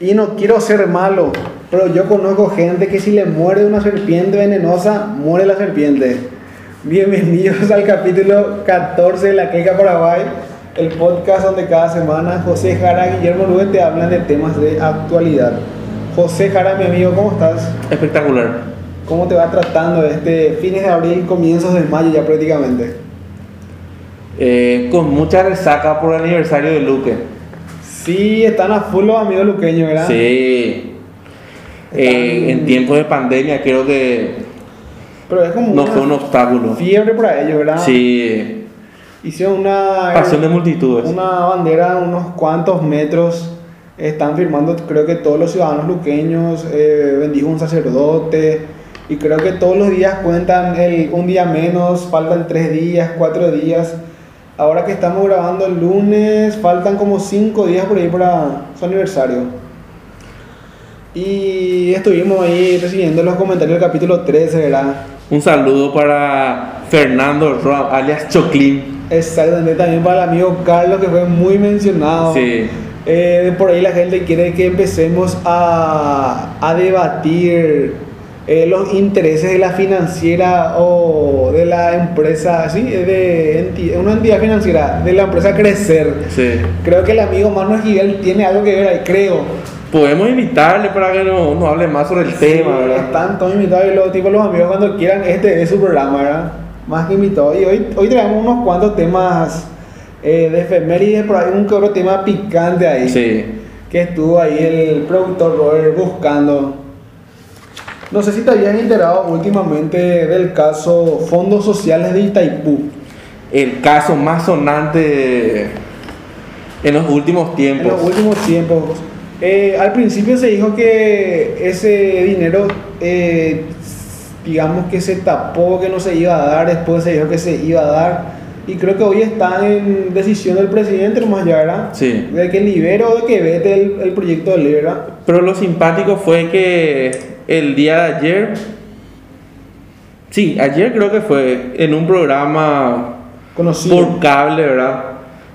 Y no quiero ser malo, pero yo conozco gente que si le muere una serpiente venenosa, muere la serpiente. Bienvenidos al capítulo 14 de La Queca Paraguay, el podcast donde cada semana José Jara y Guillermo Luis te hablan de temas de actualidad. José Jara, mi amigo, ¿cómo estás? Espectacular. ¿Cómo te va tratando este fines de abril, comienzos de mayo ya prácticamente? Eh, con mucha resaca por el aniversario de Luque. Sí, están a full los amigos luqueños, ¿verdad? Sí. Eh, en tiempos de pandemia creo que Pero es como no fue un obstáculo. fiebre para ellos, ¿verdad? Sí. Hicieron una, Pasión de multitudes. una bandera unos cuantos metros. Están firmando, creo que todos los ciudadanos luqueños, eh, bendijo un sacerdote. Y creo que todos los días cuentan el, un día menos, faltan tres días, cuatro días. Ahora que estamos grabando el lunes, faltan como cinco días por ahí para su aniversario. Y estuvimos ahí recibiendo los comentarios del capítulo 13, ¿verdad? Un saludo para Fernando Roa, alias Choclin. Exactamente, también para el amigo Carlos que fue muy mencionado. Sí. Eh, por ahí la gente quiere que empecemos a, a debatir eh, los intereses de la financiera o de la empresa, sí, de enti- una entidad financiera, de la empresa Crecer. Sí. Creo que el amigo Manuel Giguel tiene algo que ver ahí, creo. Podemos invitarle para que nos, nos hable más sobre el tema, Sí, ¿verdad? Están todos invitados y los, tipo, los amigos cuando quieran, este es su programa, ¿verdad? Más que invitados. Y hoy, hoy traemos unos cuantos temas eh, de efemérides, por ahí un que otro tema picante ahí. Sí. Que estuvo ahí el productor Robert buscando. No sé si te habías enterado últimamente del caso Fondos Sociales de Itaipú. El caso más sonante en los últimos En tiempos. los últimos tiempos. Eh, al principio se dijo que ese dinero, eh, digamos que se tapó, que no se iba a dar, después se dijo que se iba a dar. Y creo que hoy está en decisión del presidente, nomás ya, ¿verdad? Sí. De que libere o de que vete el, el proyecto de ¿verdad? Pero lo simpático fue que el día de ayer, sí, ayer creo que fue, en un programa Conocido. por cable, ¿verdad?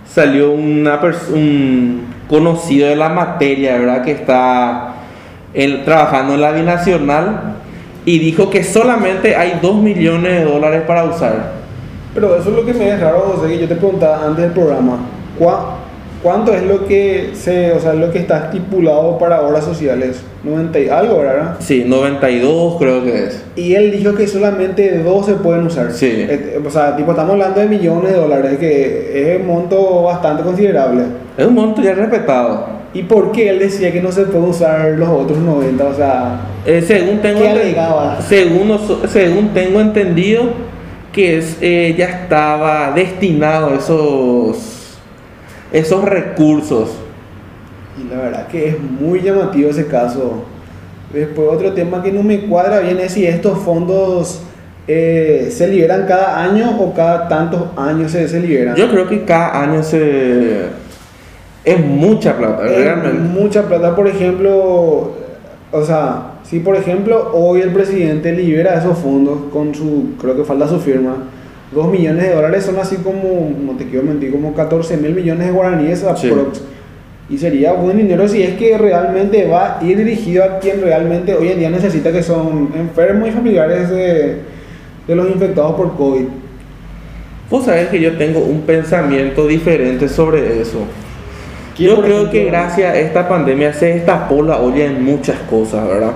Salió una un conocido de la materia, ¿verdad? Que está trabajando en la binacional y dijo que solamente hay 2 millones de dólares para usar. Pero eso es lo que me es raro, José, que yo te preguntaba antes del programa. ¿cuá- ¿Cuánto es lo que se, o sea, lo que está estipulado para obras sociales? 90 y algo, ¿verdad? Sí, 92 creo que es. Y él dijo que solamente dos se pueden usar. Sí. Eh, O sea, tipo, estamos hablando de millones de dólares, que es un monto bastante considerable. Es un monto ya respetado. ¿Y por qué él decía que no se puede usar los otros 90? O sea, Eh, según tengo ¿Qué según, según tengo entendido que es, eh, ya estaba destinado esos esos recursos y la verdad que es muy llamativo ese caso. Después otro tema que no me cuadra bien es si estos fondos eh, se liberan cada año o cada tantos años se, se liberan. yo creo que cada año se es mucha plata Es realmente mucha plata, por ejemplo, o sea, si por ejemplo hoy el presidente libera esos fondos con su, creo que falta su firma, 2 millones de dólares son así como, no te quiero mentir, como 14 mil millones de guaraníes Sí. Y sería buen dinero si es que realmente va a ir dirigido a quien realmente hoy en día necesita, que son enfermos y familiares de, de los infectados por COVID. vos sabés que yo tengo un pensamiento diferente sobre eso ¿Qué, yo creo ejemplo? que gracias a esta pandemia se destapó la olla en muchas cosas verdad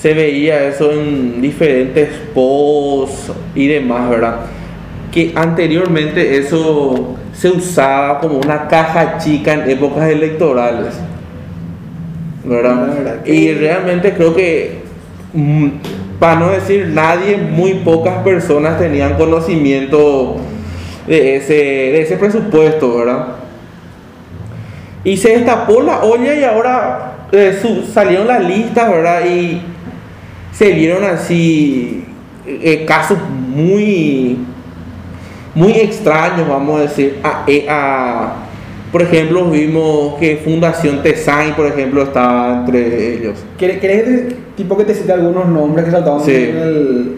se veía eso en diferentes posts y demás verdad que anteriormente eso se usaba como una caja chica en épocas electorales. ¿Verdad? La verdad que- Y realmente creo que, mm, para no decir nadie, muy pocas personas tenían conocimiento de ese, de ese presupuesto, ¿verdad? Y se destapó la olla y ahora eh, su- salieron las listas, ¿verdad? Y se vieron así eh, casos muy muy extraños, vamos a decir. A, eh, a- por ejemplo, vimos que Fundación Tesain, por ejemplo, estaba entre ellos. ¿Querés, querés que- tipo que te cite algunos nombres que saltaban Sí. en el...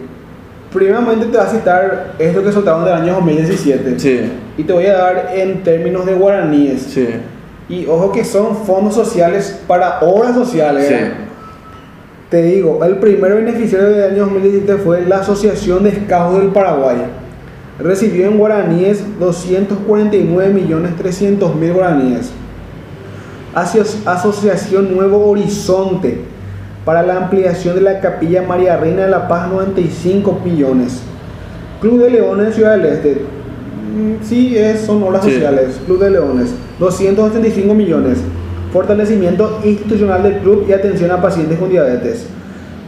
Primeramente te voy a citar esto que soltaron del año 2017. Sí, Y te voy a dar en términos de guaraníes. sí. Y ojo que son fondos sociales para obras sociales. Sí. Te digo, el primer beneficiario del año 2017 fue la Asociación de Scouts del Paraguay. Recibió en guaraníes 249.300.000 guaraníes. Aso- Asociación Nuevo Horizonte para la ampliación de la Capilla María Reina de la Paz 95 millones. Club de Leones Ciudad del Este. mm, Sí, es, son obras Sí. sociales. Club de Leones. 285 millones. Fortalecimiento institucional del club y atención a pacientes con diabetes.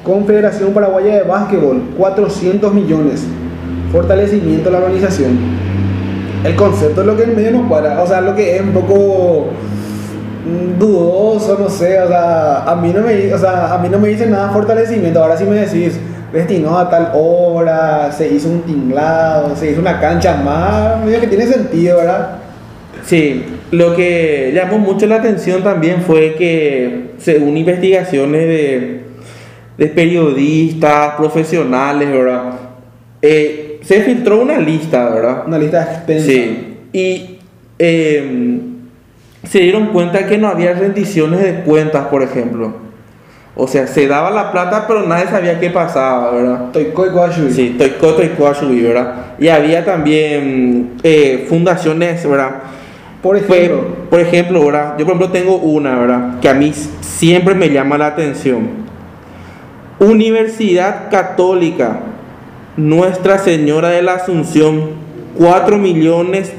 Confederación Paraguaya de Básquetbol. 400 millones. Fortalecimiento de la organización. El concepto es lo que en medio no cuadra. O sea, lo que es un poco mm, dudoso, no sé, o sea, a mí no me, o sea, a mí no me dice nada fortalecimiento. Ahora sí me decís, destinó a tal obra, se hizo un tinglado, se hizo una cancha más, medio que tiene sentido, ¿verdad? Sí, lo que llamó mucho la atención también fue que, según investigaciones de, de periodistas, profesionales, ¿verdad? Eh, se filtró una lista, ¿verdad? Una lista extensa. Sí, y eh, se dieron cuenta que no había rendiciones de cuentas, por ejemplo. O sea, se daba la plata, pero nadie sabía qué pasaba, ¿verdad? Toikoi Guashui. Sí, Toikoto y Kuashubi, ¿verdad? Y había también eh, fundaciones, ¿verdad? Por ejemplo, por ejemplo, ¿verdad? Yo, por ejemplo, tengo una, ¿verdad? Que a mí siempre me llama la atención. Universidad Católica Nuestra Señora de la Asunción, 4 millones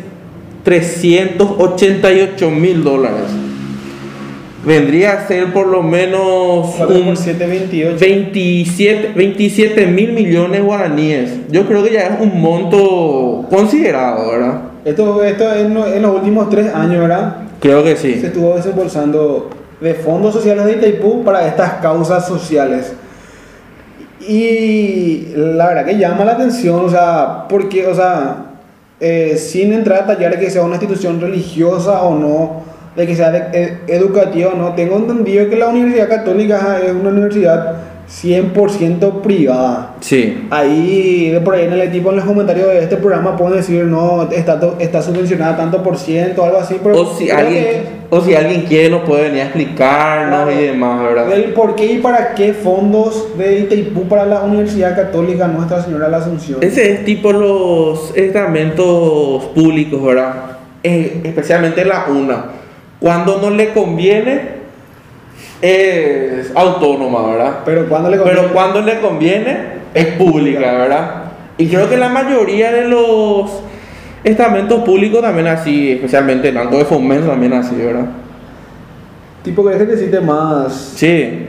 388 mil dólares. Vendría a ser por lo menos 4 un por 7, 28. 27 27 mil millones guaraníes. Yo creo que ya es un monto considerado, ¿verdad? Esto, esto en, en los últimos tres años, ¿verdad? Creo que Se sí. estuvo desembolsando de fondos sociales de Itaipú para estas causas sociales. Y la verdad que llama la atención, o sea, porque, o sea, eh, sin entrar a detallar de que sea una institución religiosa o no, de que sea de- eh, educativa o no, tengo entendido que la Universidad Católica es una universidad 100% privada. Sí. Ahí, de por ahí en el tipo en los comentarios de este programa pueden decir, no, está, está subvencionada tanto por ciento, algo así, pero O si alguien, que o si alguien quiere nos puede venir a explicarnos Claro. y demás, ¿verdad? del por qué y para qué fondos de Itaipú para la Universidad Católica Nuestra Señora de la Asunción. Ese es tipo los estamentos públicos, ¿verdad? Eh, especialmente la UNA. Cuando no le conviene, es autónoma, ¿verdad? Pero cuando le conviene? Pero cuando le conviene, es pública, ¿verdad? Y creo que la mayoría de los estamentos públicos también así, especialmente el Banco de Fomento también así, ¿verdad? Tipo que que cite más Sí.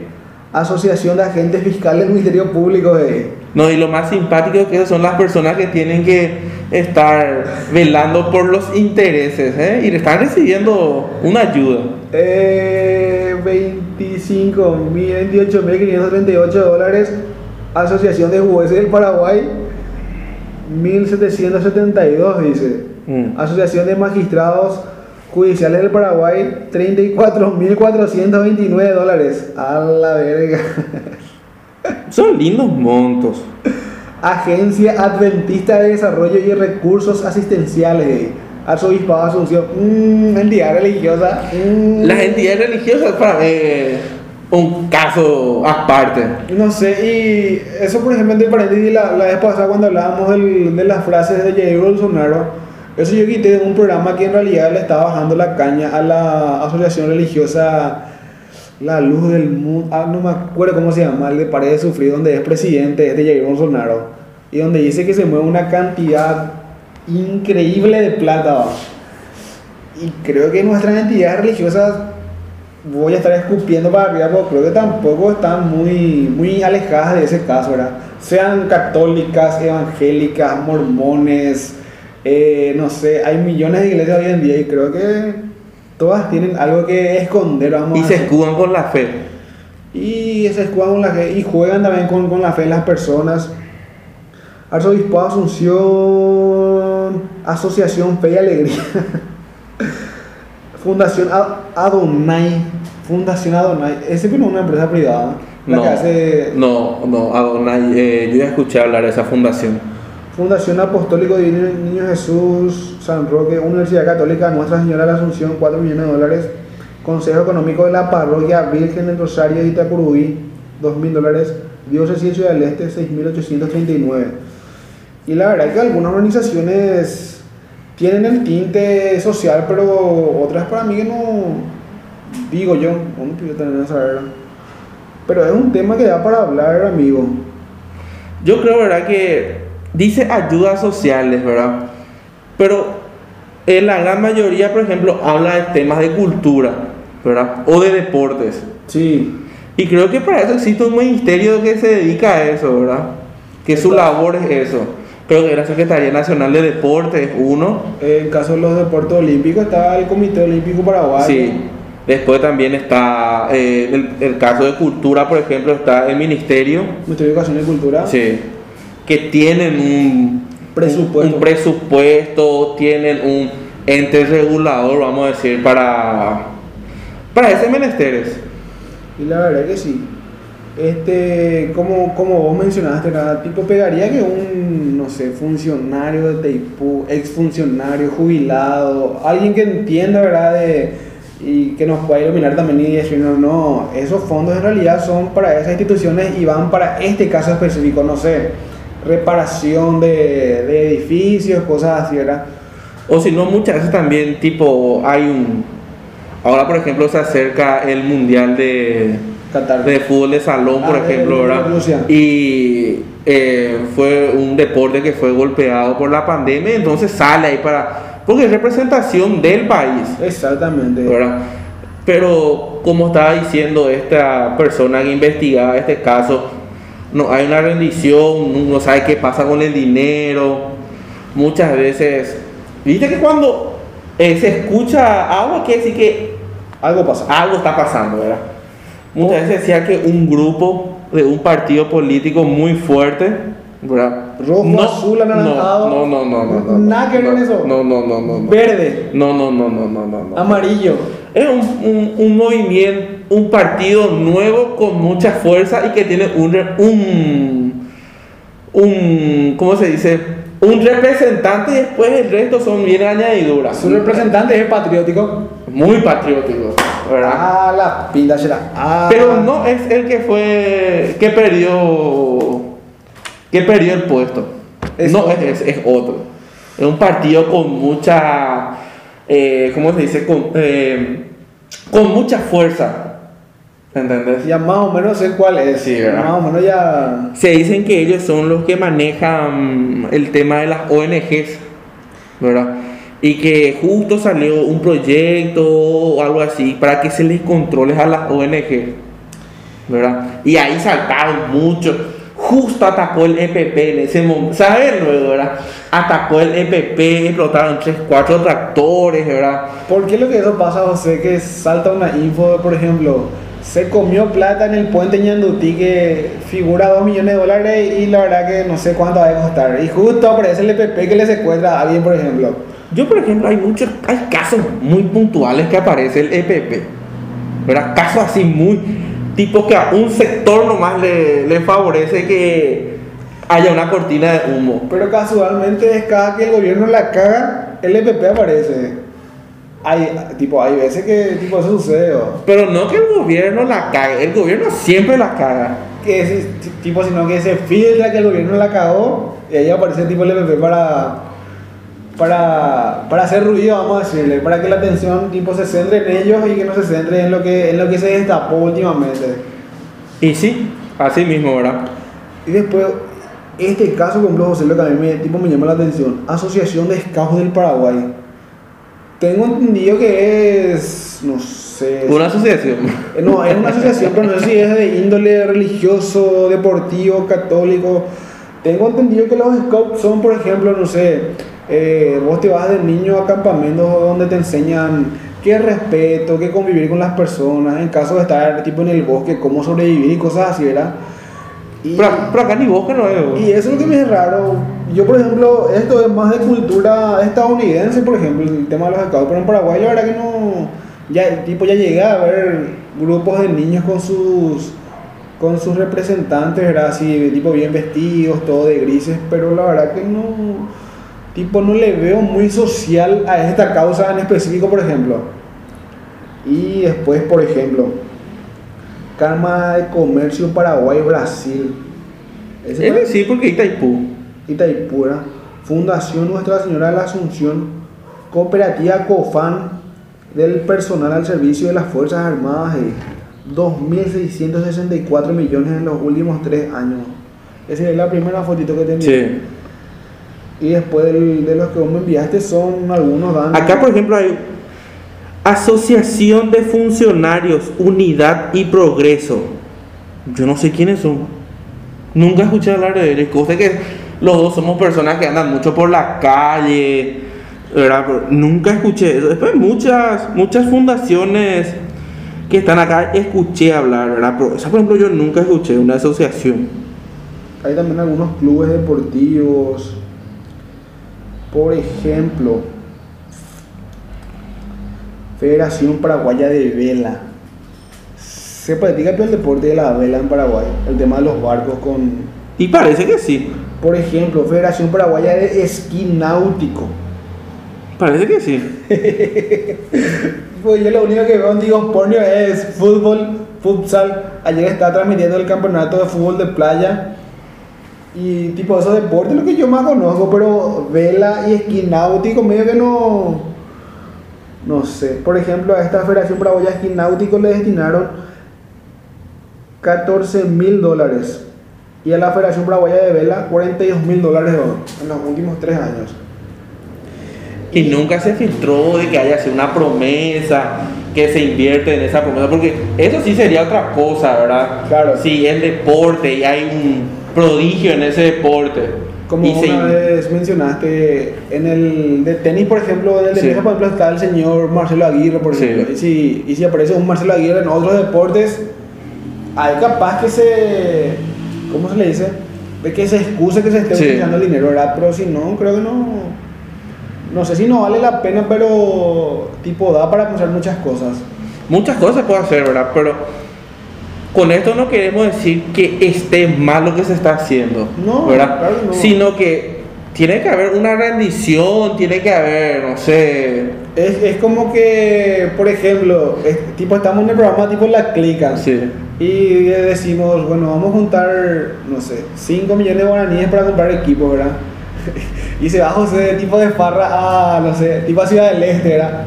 Asociación de Agentes Fiscales del Ministerio Público de... No, y lo más simpático es que son las personas que tienen que estar velando por los intereses, ¿eh? Y le están recibiendo una ayuda. Eh, 25 mil, 28 mil 538 dólares. Asociación de Jueces del Paraguay, 1772 dice. Mm. Asociación de Magistrados Judiciales del Paraguay, 34.429 dólares. A la verga. Son lindos montos. Agencia Adventista de Desarrollo y Recursos Asistenciales. Arzobispado Asunción. Mm, entidad religiosa. mm. Las entidades religiosas para es un caso aparte. No sé, y eso por ejemplo entre paréntesis, la, la vez pasada cuando hablábamos del- de las frases de Jair Bolsonaro, eso yo quité de un programa que en realidad le estaba bajando la caña a la asociación religiosa La Luz del Mundo, ah, no me acuerdo cómo se llama, el de Sufrir, donde es presidente, es de Jair Bolsonaro, y donde dice que se mueve una cantidad increíble de plata. Y creo que nuestras entidades religiosas voy a estar escupiendo para arriba, pero creo que tampoco están muy, muy alejadas de ese caso, ¿verdad? Sean católicas, evangélicas, mormones, eh, no sé, hay millones de iglesias hoy en día y creo que todas tienen algo que esconder, vamos Y a se decir. escudan con la fe. Y se escudan con la fe y juegan también con, con la fe de las personas. Arzobispado Asunción, Asociación Fe y Alegría, Fundación Adonai, Fundación Adonai, es siempre una empresa privada. La No, que hace no, no, Adonai, eh, yo ya escuché hablar de esa fundación. Fundación Apostólico Divino Niño Jesús, San Roque, Universidad Católica Nuestra Señora de la Asunción, 4 millones de dólares. Consejo Económico de la Parroquia Virgen del Rosario de Itacurubí, 2 mil dólares. Diócesis Ciudad del Este, 6.839. Y la verdad es que algunas organizaciones tienen el tinte social, pero otras para mí que no, digo yo, no puedo tener saber. Pero es un tema que da para hablar, amigo. Yo creo, ¿verdad? Que dice ayudas sociales, ¿verdad? Pero en la gran mayoría, por ejemplo, habla de temas de cultura, ¿verdad? O de deportes. Sí. Y creo que para eso existe un ministerio que se dedica a eso, ¿verdad? Que su labor es eso. Creo que la Secretaría Nacional de Deportes, uno. En caso de los deportes olímpicos está el Comité Olímpico Paraguayo. Sí. Después también está eh, el, el caso de cultura, por ejemplo, está el Ministerio. Ministerio de Educación y Cultura. Sí. Que tienen un Presupuesto. un presupuesto, tienen un ente regulador, vamos a decir, para, para ese menesteres. Y la verdad que sí. Este, como, como vos mencionaste, nada, tipo pegaría que un, no sé, funcionario de Teipú, exfuncionario, jubilado, alguien que entienda, ¿verdad? De, y que nos pueda iluminar también y decir, no, no, esos fondos en realidad son para esas instituciones y van para este caso específico, no sé, reparación de, de edificios, cosas así, ¿verdad? O si no, muchas veces también, tipo, hay un... Ahora, por ejemplo, se acerca el Mundial de, Qatar. de fútbol de salón, por Ah, ejemplo. Y eh, fue un deporte que fue golpeado por la pandemia, entonces sale ahí para... Porque es representación del país. Exactamente. ¿verdad? Pero como estaba diciendo esta persona que investigaba este caso, no hay una rendición, no sabe qué pasa con el dinero. Muchas veces, viste que cuando eh, se escucha algo, quiere decir que Algo pasa. algo está pasando, ¿verdad? Muchas veces decía que un grupo de un partido político muy fuerte, ¿verdad? Rojo, azul, anaranjado. No, no, no, no, no, no. Nada que ver no, en eso. No, no, no, no. no. Verde, No, no, no, no, no, no, no. amarillo. Es un, un, un movimiento, un partido nuevo con mucha fuerza y que tiene un, un, un ¿cómo se dice? Un representante y después el resto son bien añadiduras. Su representante es patriótico. Muy patrióticos, ¿verdad? Ah, la pinta será. Ah. Pero no es el que fue, que perdió, que perdió el puesto. Es no, otro. es, otro. Es un partido con mucha, eh, ¿cómo se dice? Con, eh, con mucha fuerza. ¿Entendés? Ya más o menos sé cuál es. Sí, ¿verdad? Más o menos ya. Se dicen que ellos son los que manejan el tema de las ONGs, ¿verdad? Y que justo salió un proyecto o algo así para que se les controle a las ONG, ¿verdad? Y ahí saltaron mucho. Justo atacó el EPP en ese momento, ¿sabes luego, verdad? Atacó el EPP, explotaron 3, 4 tractores, ¿verdad? ¿Por qué lo que eso pasa, José? Que salta una info, por ejemplo, se comió plata en el puente Ñandutí que figura 2 millones de dólares y la verdad que no sé cuánto va a costar. Y justo aparece el EPP que le secuestra a alguien, por ejemplo. Yo, por ejemplo, hay muchos, hay casos muy puntuales que aparece el EPP, ¿verdad? Casos así muy, tipo que a un sector nomás le, le favorece que haya una cortina de humo. Pero casualmente es cada que el gobierno la caga, el EPP aparece. Hay, tipo, hay veces que tipo, eso sucede. ¿o? Pero no que el gobierno la cague, el gobierno siempre la caga. Que es, tipo, sino que se filtra que el gobierno la cagó y ahí aparece tipo el EPP para, para, para hacer ruido, vamos a decirle, para que la atención tipo se centre en ellos y que no se centre en lo que, en lo que se destapó últimamente. Y sí, así mismo, ¿verdad? Y después, este caso, con José, lo que a mí me, tipo, me llama la atención, Asociación de Scouts del Paraguay. Tengo entendido que es, no sé... Una asociación. Eh, No, es una asociación, pero no sé si es de índole religioso, deportivo, católico. Tengo entendido que los scouts son, por ejemplo, no sé, eh, vos te vas de niño a campamentos donde te enseñan qué respeto, qué convivir con las personas, en caso de estar tipo en el bosque, cómo sobrevivir y cosas así, ¿verdad? Y, Pero, pero acá ni bosque no es. y eso es lo que me es raro. Yo, por ejemplo, esto es más de cultura estadounidense, por ejemplo, el tema de los scouts, pero en Paraguay la verdad que no... Ya, tipo, ya llegué a ver grupos de niños con sus con sus representantes, ¿verdad? Así, tipo bien vestidos, todo de grises, pero la verdad que no, tipo, no le veo muy social a esta causa en específico, por ejemplo. Y después, por ejemplo, Cámara de Comercio Paraguay-Brasil. Es decir, porque Itaipú. Itaipú, ¿verdad? Fundación Nuestra Señora de la Asunción, Cooperativa COFAN del personal al servicio de las Fuerzas Armadas de 2.664 millones en los últimos tres años. Esa es la primera fotito que te Sí. Y después del- de los que vos me enviaste son algunos datos. Acá, por ejemplo, hay Asociación de Funcionarios, Unidad y Progreso. Yo no sé quiénes son. Nunca escuché hablar de ellos. Cosa que los dos somos personas que andan mucho por la calle. ¿verdad? Nunca escuché eso. Después muchas, muchas fundaciones que están acá escuché hablar, ¿verdad? Pero esa, por ejemplo, yo nunca escuché una asociación. Hay también algunos clubes deportivos. Por ejemplo, Federación Paraguaya de Vela. Se practica el deporte de la vela en Paraguay. El tema de los barcos con... Y parece que sí. Por ejemplo, Federación Paraguaya de Esquí Náutico. Parece que sí. Pues yo lo único que veo en Digo Pornio es fútbol, futsal. Ayer estaba transmitiendo el campeonato de fútbol de playa. Y tipo esos deportes, lo que yo más conozco, pero vela y esquí náutico, medio que no. No sé. Por ejemplo, a esta Federación Paraguaya de Esquí Náutico le destinaron 14 mil dólares. Y a la Federación Paraguaya de Vela 42 mil dólares en los últimos tres años. Y nunca se filtró de que haya sido una promesa, que se invierte en esa promesa, porque eso sí sería otra cosa, ¿verdad? Claro. Si el deporte y hay un prodigio en ese deporte. Como y se una in- vez mencionaste, en el de tenis, por ejemplo, en el de Sí. mesa, por ejemplo, está el señor Marcelo Aguirre, por Sí. ejemplo. Y, si, y si aparece un Marcelo Aguirre en otros deportes, hay capaz que se. ¿Cómo se le dice? De que se excuse que se esté Sí. utilizando el dinero, ¿verdad? Pero si no, creo que no. No sé si no vale la pena, pero tipo da para pensar muchas cosas. Muchas cosas puede hacer, ¿verdad? Pero con esto no queremos decir que esté mal lo que se está haciendo, No, ¿verdad? claro no. Sino que tiene que haber una rendición, tiene que haber, no sé, Es, es como que, por ejemplo, es- tipo estamos en el programa tipo La Clica. sí. Y decimos, bueno, vamos a juntar, no sé, 5 millones de guaraníes para comprar equipo, ¿verdad? y se va José tipo de farra a, no sé, tipo a Ciudad del Este, ¿verdad?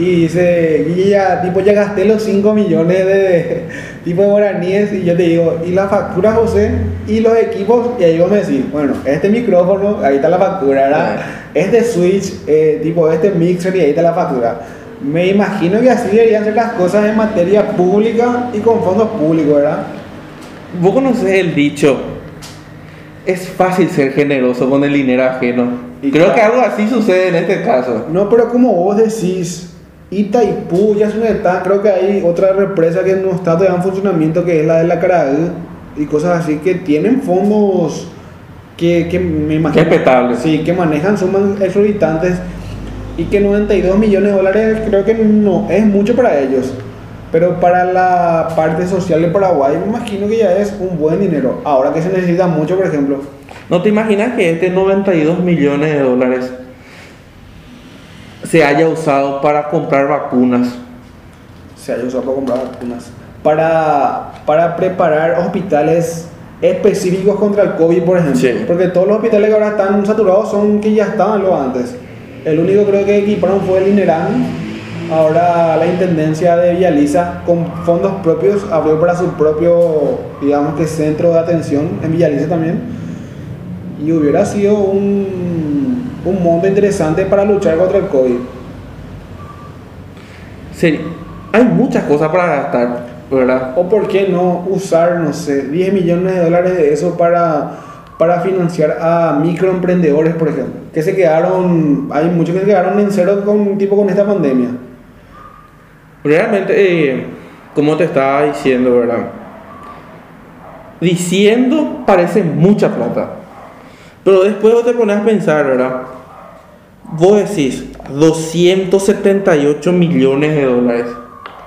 Y dice, ya, tipo, ya gasté los 5 millones de tipo de guaraníes y yo te digo, y la factura, José, y los equipos, y ahí vos me decís, bueno, este micrófono, ahí está la factura, ¿verdad? Este switch, eh, tipo, este mixer, y ahí está la factura. Me imagino que así deberían ser las cosas en materia pública y con fondos públicos, ¿verdad? Vos conocés el dicho, es fácil ser generoso con el dinero ajeno. Y Creo claro. que algo así sucede en este caso. No, pero como vos decís, Itaipú, ya está, creo que hay otra represa que no está todavía en funcionamiento, que es la de la Caraú, y cosas así, que tienen fondos que, que me imagino... Respetables. Sí, que manejan sumas exorbitantes, y que 92 millones de dólares creo que no es mucho para ellos. Pero para la parte social de Paraguay, me imagino que ya es un buen dinero. Ahora que se necesita mucho, por ejemplo, ¿No te imaginas que este 92 millones de dólares se haya usado para comprar vacunas? se haya usado para comprar vacunas. Para, para preparar hospitales específicos contra el COVID, por ejemplo. Sí. Porque todos los hospitales que ahora están saturados son que ya estaban lo antes. El único creo que equiparon fue el INERAN. Ahora la Intendencia de Villaliza, con fondos propios, abrió para su propio, digamos que centro de atención en Villaliza también. Y hubiera sido un, un monto interesante para luchar contra el COVID. Sí, hay muchas cosas para gastar, ¿verdad? O por qué no usar, no sé, 10 millones de dólares de eso para, para financiar a microemprendedores, por ejemplo, que se quedaron, hay muchos que se quedaron en cero con, tipo con esta pandemia. Realmente, eh, como te estaba diciendo, ¿verdad? Diciendo parece mucha plata. Pero después vos te pones a pensar, ¿verdad? Vos decís 278 millones de dólares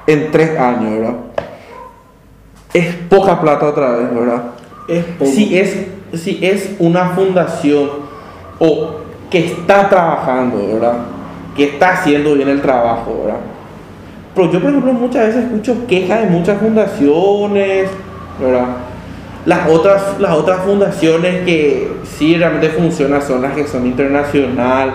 en tres años, ¿verdad? Es poca plata otra vez, ¿verdad? Es poco. Si es, si es una fundación o que está trabajando, ¿verdad? Que está haciendo bien el trabajo, ¿verdad? Pero yo, por ejemplo, muchas veces escucho quejas de muchas fundaciones, ¿verdad? Las otras, las otras fundaciones que sí realmente funcionan son las que son internacional,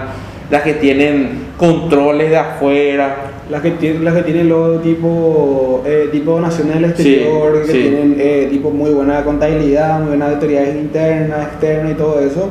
las que tienen controles de afuera. Las que tienen, las que tienen luego tipo, eh, tipo donaciones del Sí, exterior, que sí. tienen eh, tipo muy buena contabilidad, muy buenas autoridades internas, externas y todo eso.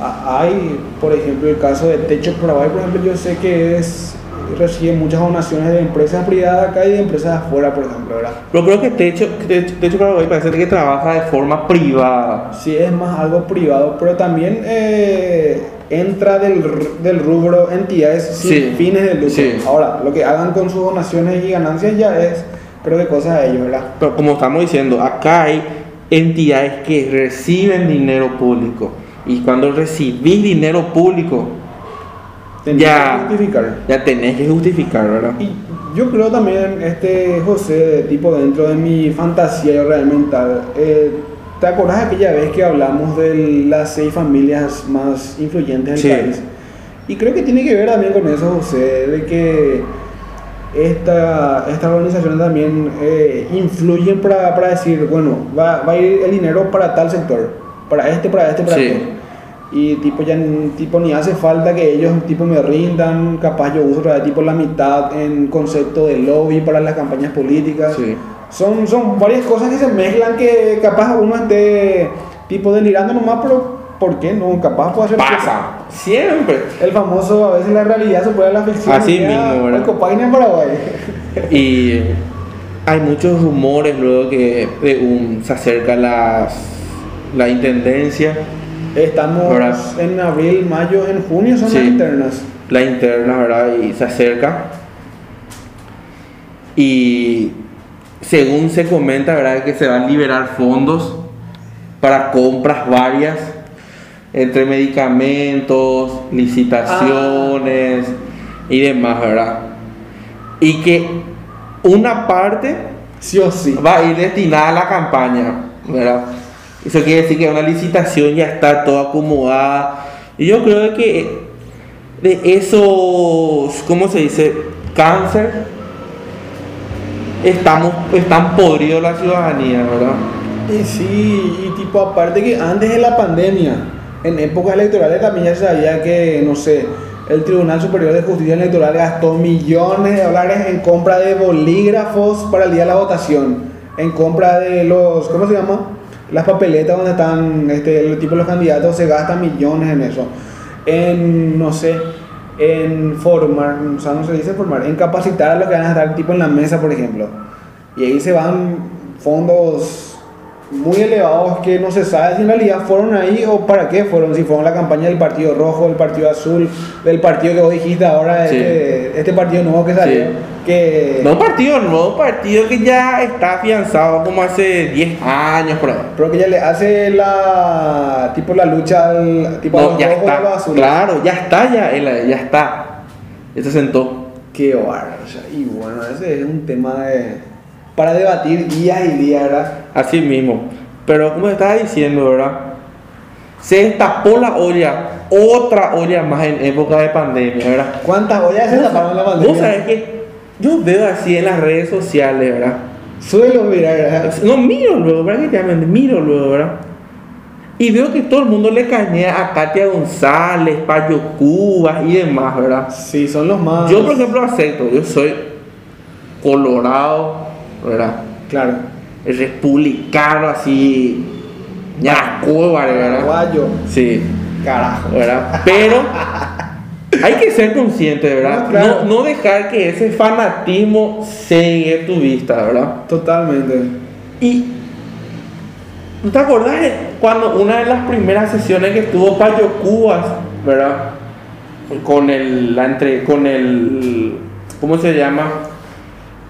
Hay, por ejemplo, el caso de Techo Paraguay, por ejemplo, yo sé que es recibe muchas donaciones de empresas privadas acá y de empresas afuera, por ejemplo, ¿verdad? Pero creo que Techo, Techo, Techo Paraguay parece que trabaja de forma privada. Sí, es más algo privado, pero también eh, entra del, del rubro entidades sin Sí, fines de lucro. sí. Ahora, lo que hagan con sus donaciones y ganancias ya es, creo que cosa de ellos, ¿verdad? Pero como estamos diciendo, acá hay entidades que reciben dinero público. Y cuando recibís dinero público, Tenés Ya. que justificar. ya tenés que justificar, ¿verdad? Y yo creo también, este José, tipo dentro de mi fantasía real mental, eh, ¿te acordás de aquella vez que hablamos de las seis familias más influyentes del Sí. país? Y creo que tiene que ver también con eso, José, de que esta, estas organizaciones también eh, influyen para, para decir, bueno, va, va a ir el dinero para tal sector, para este, para este, para Sí. este. Y tipo ya tipo ni hace falta que ellos tipo me rindan, capaz yo uso tipo la mitad en concepto de lobby para las campañas políticas. Sí. Son, son varias cosas que se mezclan que capaz uno esté tipo delirando nomás, pero ¿por qué no? Capaz puede Pasa, siempre. el famoso, a veces la realidad supera la ficción. Así mismo, ¿verdad? En Paraguay. Y hay muchos rumores luego que de un, se acerca las, la intendencia, Estamos ¿Verdad? en abril, mayo, en junio son Sí. las internas. la interna, ¿verdad? Y se acerca. Y según se comenta, ¿verdad? Que se van a liberar fondos para compras varias entre medicamentos, licitaciones y demás, ¿verdad? Y que una parte Sí o sí. va a ir destinada a la campaña, ¿verdad? Eso quiere decir que una licitación ya está toda acomodada. Y yo creo que de esos, ¿cómo se dice? Cáncer, estamos, están podridos la ciudadanía, ¿verdad? Y sí, y tipo aparte que antes de la pandemia, en épocas electorales también ya sabía que, no sé, el Tribunal Superior de Justicia Electoral gastó millones de dólares en compra de bolígrafos para el día de la votación, en compra de los, ¿cómo se llama? Las papeletas donde están, este, el tipo de los candidatos se gastan millones en eso, en, no sé, en formar, o sea, no se dice formar, en capacitar a los que van a estar tipo en la mesa, por ejemplo. Y ahí se van fondos muy elevados que no se sabe si en realidad fueron ahí o para qué fueron, si fueron la campaña del Partido Rojo, del Partido Azul, del partido que vos dijiste ahora, Sí. este, este partido nuevo que salió, Sí. Que... No partido nuevo, partido que ya está afianzado como hace 10 años por ahí. Pero que ya le hace la tipo la lucha al tipo a No, los ya los está. azules. Claro, ya está, ya, ya está. Ya se sentó. Qué sea, y bueno, ese es un tema de para debatir días y días, ¿verdad? Así mismo. Pero como estaba diciendo, ¿verdad? Se destapó la olla, otra olla más en época de pandemia, ¿verdad? ¿Cuántas ollas se taparon en la Vos pandemia? sabés que yo veo así en las redes sociales, ¿verdad? Suelo mirar, ¿verdad? No, miro luego, prácticamente, miro luego, ¿verdad? Y veo que todo el mundo le cañea a Katia González, Payo Cubas y demás, ¿verdad? Sí, son los más... Yo, por ejemplo, acepto, yo soy colorado, ¿verdad? Claro. El republicano así, ñasco, ¿verdad? Paraguayo. Sí, Carajo. ¿verdad? Pero hay que ser consciente, ¿verdad? No, claro. No, no dejar que ese fanatismo cegue tu vista, ¿verdad? Totalmente. Y ¿no te acordás cuando una de las primeras sesiones que estuvo Payo Cubas, ¿verdad? Con el, la entre, con el, ¿cómo se llama?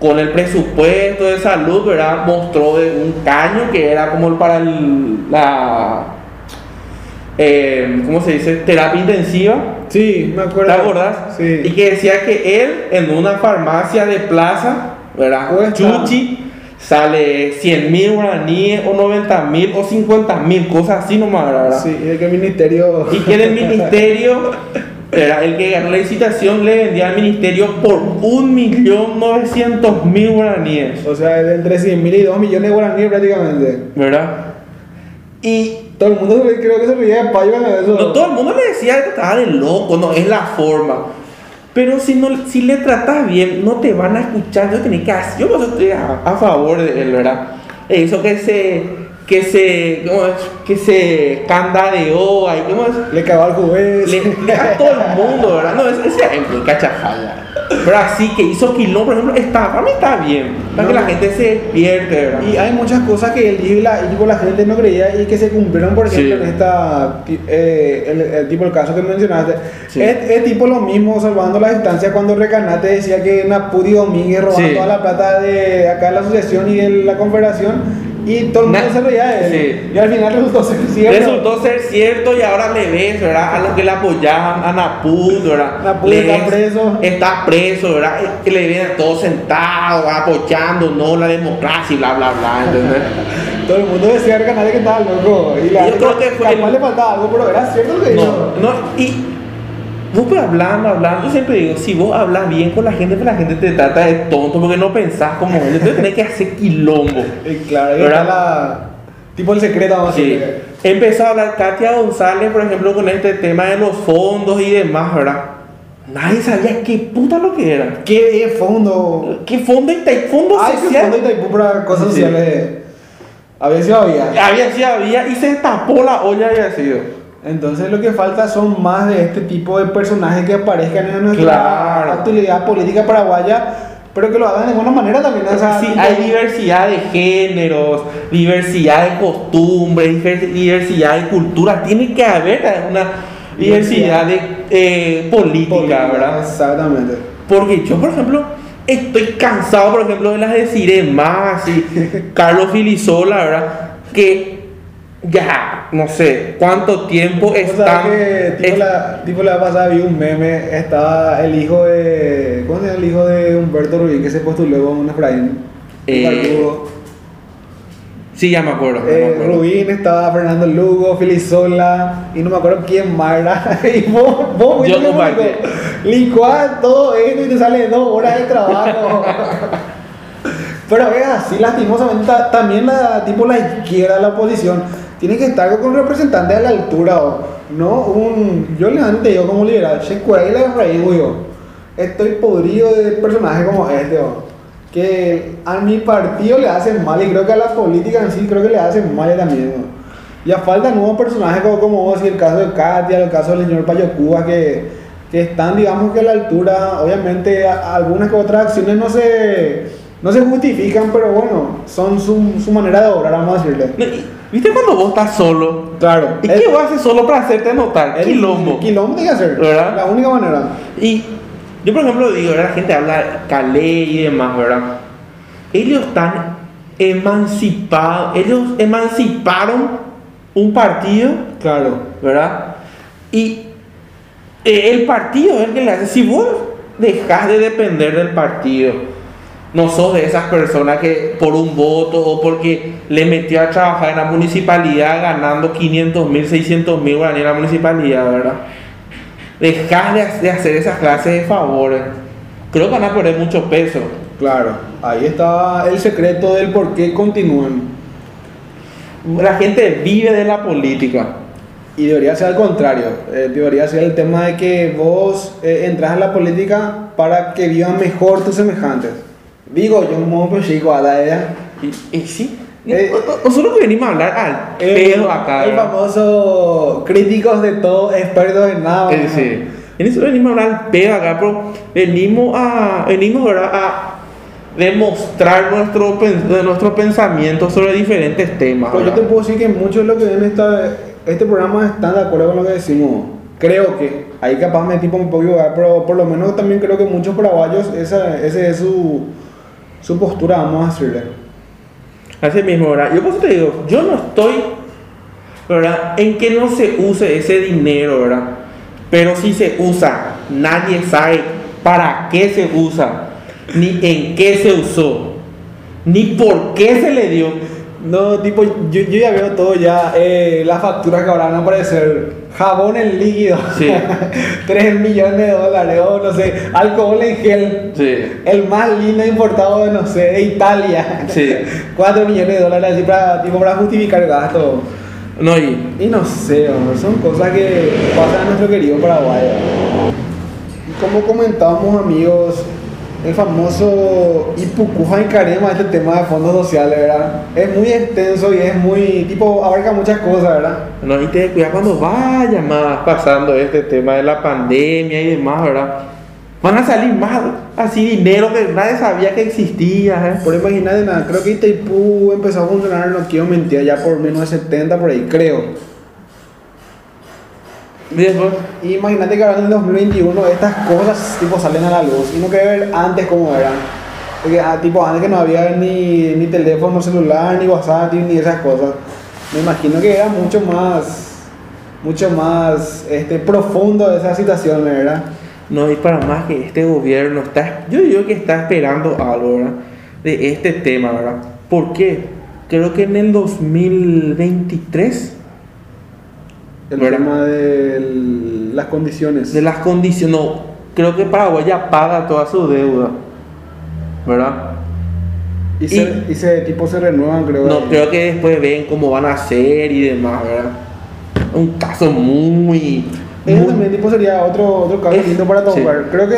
Con el presupuesto de salud, ¿verdad? Mostró de un caño que era como para el- la, eh, ¿cómo se dice? Terapia intensiva. Sí, me acuerdo. ¿Te acordás? Sí. Y que decía que él en una farmacia de plaza, ¿verdad? Cuesta. Chuchi, sale 100 mil guaraníes o 90 mil o 50 mil, cosas así nomás, ¿verdad? Sí, y de que el ministerio... Y que en el ministerio Era el que ganó la licitación, le vendía al ministerio por 1.900.000 guaraníes. O sea, entre 100 mil y 2 millones de guaraníes prácticamente. ¿Verdad? Y todo el mundo creo que se reía de payo eso. No, todo el mundo le decía que estaba de loco, no es la forma. Pero si, no, si le tratas bien, no te van a escuchar. Yo, tenés que hacer, yo estoy a favor de él, ¿verdad? Eso que se. Que se. ¿cómo es? que se candadeó ahí, ¿cómo es? Le cagó al juez. Le, le- a todo el mundo, ¿verdad? No, ese ese ejemplo, cachafalla. Pero así que hizo quilombo, por ejemplo, está, para mí está bien. Para que No. la gente se despierte, ¿verdad? Y hay muchas cosas que él dijo y la, y tipo, la gente no creía y que se cumplieron, por ejemplo, Sí. en esta, eh, el, el tipo, el caso que mencionaste. Sí. Es, es tipo lo mismo, salvando la distancia, cuando Recanate decía que Napudi Domínguez robaba Sí. toda la plata de acá de la asociación y de la confederación y todo el mundo se reía de él. Sí. Y al final resultó ser cierto. Resultó ser cierto y ahora le ves, ¿verdad? A los que le apoyaban, a Napud, ¿verdad? Napud Le está preso. Está preso, ¿verdad? Y le ven a todos sentados, apoyando, no la democracia y bla, bla, bla, ¿entendés? Todo el mundo decía Recanate que estaba loco. Y la Yo creo que fue capaz el- le faltaba algo, pero era cierto que. No, no, y vos pues hablando, hablando, yo siempre digo, si vos hablas bien con la gente, pues la gente te trata de tonto porque no pensás como él, entonces tenés que hacer quilombo. Y claro, ¿Verdad? la. Tipo el secreto, vamos a Sí. decir. Empezó a hablar Katia González, por ejemplo, con este tema de los fondos y demás, ¿verdad? Nadie sabía qué puta lo que era. ¿Qué fondo? ¿Qué fondo y fondo que social? fondo de Itaipú para cosas Sí. sociales. Había sido había. Había sido, había, y se tapó la olla había sido. Entonces lo que falta son más de este tipo de personajes que aparezcan en nuestra Claro. actualidad política paraguaya, pero que lo hagan de buena manera también. O sea, Sí, hay diversidad de géneros, diversidad de costumbres, diver- diversidad de culturas. Tiene que haber una diversidad de eh, política, ¿verdad? Exactamente. Porque yo, por ejemplo, estoy cansado, por ejemplo, de las de Ciremás y Carlos Filisola, ¿verdad? Que ya, no sé cuánto tiempo O sea, están. que tipo, es- la, tipo la pasada vi un meme, estaba el hijo de. ¿Cómo se llama el hijo de Humberto Rubín que se postuló con un Efraín? Eh. Sí, ya me acuerdo. ya me Eh, acuerdo. Rubín, estaba Fernando Lugo, Filisola y no me acuerdo quién más era. Y vos, vos Yo compartí. licuás todo esto y te sale dos horas de trabajo. Pero es así, lastimosamente, ta- también la, tipo la izquierda, la oposición, tiene que estar con representantes a la altura, ¿no? Un, yo le digo como liberal, yo, estoy podrido de personajes como este, o, que a mi partido le hacen mal y creo que a la política en sí creo que le hacen mal también, ¿no? Ya faltan nuevos personajes como, como vos y el caso de Katia, el caso del señor Payocuba, que, que están, digamos que a la altura, obviamente a- algunas otras acciones no se, no se justifican, pero bueno, son su, su manera de obrar, vamos a decirle. ¿Viste cuando vos estás solo? Claro. ¿Y es- qué vos haces solo para hacerte notar? es Quilombo. Quilombo tiene que hacer, ¿Verdad? la única manera. Y yo, por ejemplo, digo, ¿verdad? la gente habla Calais y demás, ¿verdad? Ellos están emancipados, ellos emanciparon un partido, Claro. ¿verdad? Y eh, el partido es el que le hace. Si vos dejas de depender del partido, no sos de esas personas que por un voto o porque le metió a trabajar en la municipalidad ganando 500 mil, 600 mil guaraníes en la municipalidad, ¿verdad? Dejas de, de hacer esas clases de favores. Creo que van a perder mucho peso. Claro, ahí está el secreto del por qué continúan. La gente vive de la política. Y debería ser al contrario, eh, debería ser el tema de que vos eh, entras a la política para que vivan mejor tus semejantes. Digo, yo modo chico a la idea. Y, y sí. Eh, Nosotros venimos a hablar al pedo acá. el ¿verdad? famoso críticos de todo, expertos en nada. Eh, sí. Eso venimos a hablar al pedo acá, pero venimos a, venimos ¿verdad? a demostrar nuestro, nuestro pensamiento sobre diferentes temas. Pero yo te ¿verdad? puedo decir que muchos de los que ven esta, este programa están de acuerdo con lo que decimos. Creo que, ahí capaz me tipo un poco pero por lo menos también creo que muchos paraguayos, esa, ese es su, su postura, vamos a decirle. Así mismo, ¿verdad? Yo por eso te digo, yo no estoy, ¿verdad? En que no se use ese dinero, ¿verdad? Pero si se usa, nadie sabe para qué se usa, ni en qué se usó, ni por qué se le dio. No, tipo, yo, yo ya veo todo ya, eh, las facturas que ahora van a aparecer. Jabón en líquido, Sí. 3 millones de dólares, o no sé, alcohol en gel. Sí. El más lindo importado de, no sé, de Italia. Sí. 4 millones de dólares así para, tipo, para justificar gasto. No, y Y no sé, hombre, son cosas que pasan en nuestro querido Paraguay. Como comentábamos, amigos, el famoso Ipucuja y Carema, este tema de fondos sociales, ¿verdad? Es muy extenso y es muy, tipo, abarca muchas cosas, ¿verdad? No, y te cuidado cuando vaya más pasando este tema de la pandemia y demás, ¿verdad? Van a salir más así dinero que nadie sabía que existía, ¿eh? Por imagínate nada, creo que Itaipú empezó a funcionar, no quiero mentir, ya por menos de 70 por ahí, creo. Después, imagínate que ahora en el 2021 estas cosas tipo salen a la luz y no quiero ver antes cómo eran. Porque ah, tipo antes que no había ni, ni teléfono celular, ni WhatsApp, ni esas cosas. Me imagino que era mucho más, mucho más este, profundo esa situación, ¿verdad? no, y para más que este gobierno está, yo digo que está esperando algo, ¿verdad? De este tema, ¿verdad? ¿Por qué? Creo que en el 2023 El ¿Verdad? tema de el- las condiciones. de las condiciones, no, creo que Paraguay ya paga toda su deuda, ¿verdad? y, se, y se tipo se renuevan, creo. No, ahí. creo que después ven cómo van a ser y demás, ¿verdad? Un caso muy... Eso muy- también tipo sería otro, otro caso Es- lindo para sí. tocar. Creo que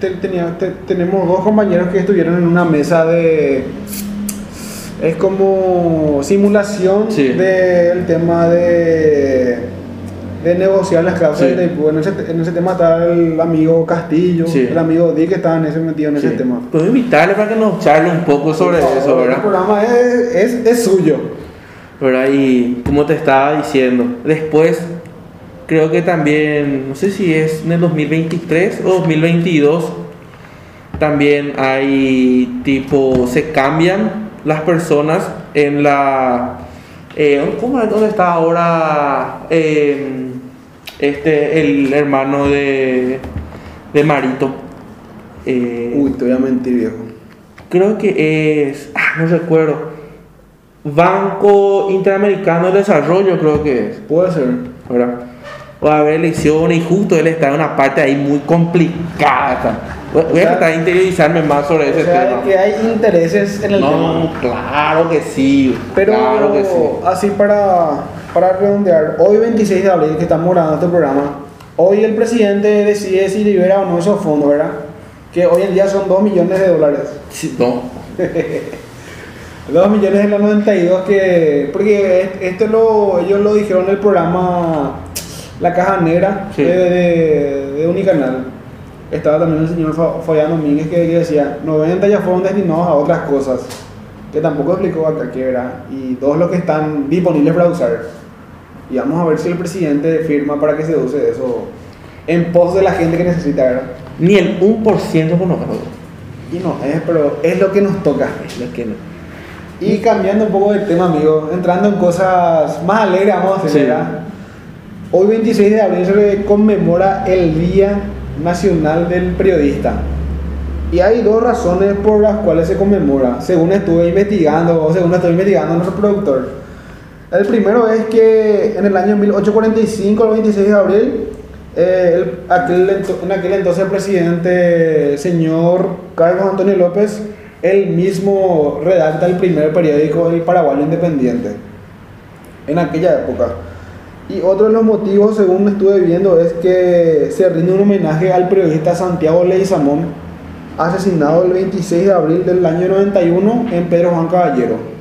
te- tenía- te- tenemos dos compañeros que estuvieron en una mesa de... Es como simulación Sí. del tema de, de negociar las cláusulas Sí. de. En ese, en ese tema está el amigo Castillo, Sí. el amigo Di que estaban en ese, metido en Sí. ese tema. Puedo invitarle para que nos charle un poco sobre eso, El ¿verdad? programa es, es, es suyo. ¿verdad? Y como te estaba diciendo, después creo que también, no sé si es en el 2023 o 2022, también hay tipo, se cambian las personas en la... Eh, ¿Cómo es? ¿Dónde está ahora eh, este, el hermano de, de Marito? Eh, Uy, te voy a mentir, viejo. creo que es, ah, no recuerdo, Banco Interamericano de Desarrollo creo que es, Puede ser. ¿verdad? Va a haber elecciones y justo él está en una parte ahí muy complicada. Voy voy a tratar de interiorizarme más sobre O ese sea, tema. que hay intereses en el tema. No, claro que sí, Pero claro que sí. así para, para redondear, hoy 26 de abril que estamos grabando este programa, hoy el presidente decide si libera o no esos fondos, ¿verdad? Que hoy en día son 2 millones de dólares. Sí, no, 2 millones de los 92 que... Porque est- esto lo, ellos lo dijeron en el programa La Caja Negra Sí. de, de, de Unicanal. Estaba también el señor Fa- Fabián Domínguez que, que decía, 90 ya fueron destinados a otras cosas. Que tampoco explicó acá qué era. Y dos los que están disponibles para usar. Y vamos a ver si el presidente firma para que se use eso en pos de la gente que necesita, ¿verdad? ni el 1% conozco. Y no es, pero es lo que nos toca. Es lo que no. Y cambiando un poco de tema, amigo, entrando en cosas más alegres, vamos a hacer, Sí. ¿verdad? Hoy 26 de abril se conmemora el Día Nacional del Periodista. Y hay dos razones por las cuales se conmemora, según estuve investigando, o según estoy investigando nuestro productor. El primero es que en el año 1845, el 26 de abril, eh, el- en aquel entonces el presidente, señor Carlos Antonio López, él mismo redacta el primer periódico, el Paraguayo Independiente, en aquella época. Y otro de los motivos, según estuve viendo, es que se rinde un homenaje al periodista Santiago Leizamón, asesinado el 26 de abril del año 91 en Pedro Juan Caballero.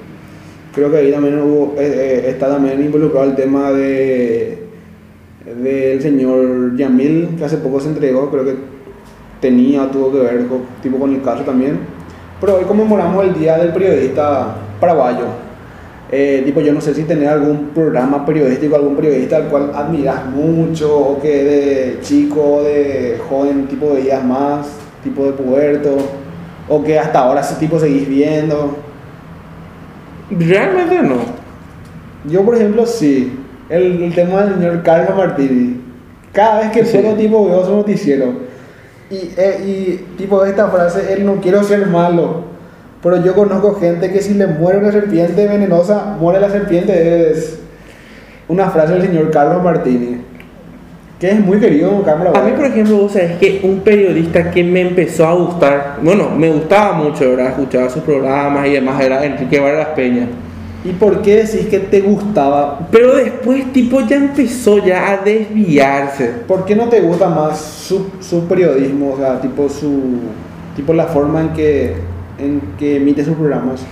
Creo que ahí también hubo, eh, eh, está también involucrado el tema de del señor Yamil, que hace poco se entregó, creo que tenía, tuvo que ver con, tipo con el caso también. Pero hoy conmemoramos el Día del Periodista Paraguayo. Eh, tipo, yo no sé si tenés algún programa periodístico, algún periodista al cual admiras mucho, o que de chico, de joven, tipo veías más, tipo de puerto, o que hasta ahora ese tipo seguís viendo. Realmente no. Yo, por ejemplo, sí. El, el tema del señor Carlos Martini. Cada vez que Sí. puedo, tipo, veo su noticiero. Y, eh, y, tipo, esta frase, él no quiero ser malo. Pero yo conozco gente que si le muere una serpiente venenosa, muere la serpiente. Es una frase del señor Carlos Martini. Que es muy querido cámara. A mí, por ejemplo, vos sabés que un periodista que me empezó a gustar, bueno, me gustaba mucho, ¿verdad? Escuchaba sus programas y demás, era Enrique Vargas Peña. ¿Y por qué decís que te gustaba? Pero después, tipo, ya empezó ya a desviarse. ¿Por qué no te gusta más su, su periodismo? O sea, tipo su tipo la forma en que en que emite sus programas.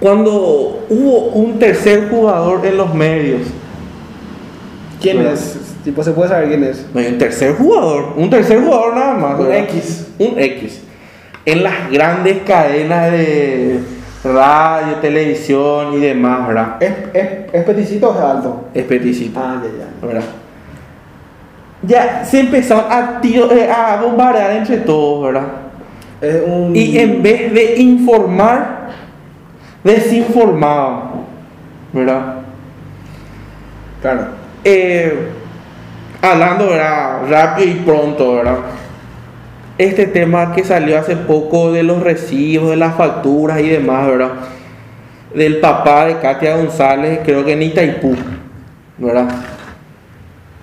Cuando hubo un tercer jugador en los medios. ¿Quién es? Tipo, se puede saber quién es. No hay un tercer jugador, un tercer jugador nada más. Un ¿verdad? X. Un X. En las grandes cadenas de radio, televisión y demás, ¿verdad? ¿Es, es, es peticito o es alto? Es peticito, Ah, ya, ya. ¿verdad? Ya se empezaron a, tiro- eh, a bombardear entre todos, ¿verdad? Es un... Y en vez de informar, desinformaban, ¿verdad? Claro. Eh, hablando ¿verdad? rápido y pronto, ¿verdad? Este tema que salió hace poco de los recibos, de las facturas y demás, ¿verdad? Del papá de Katia González, creo que en Itaipú, ¿verdad?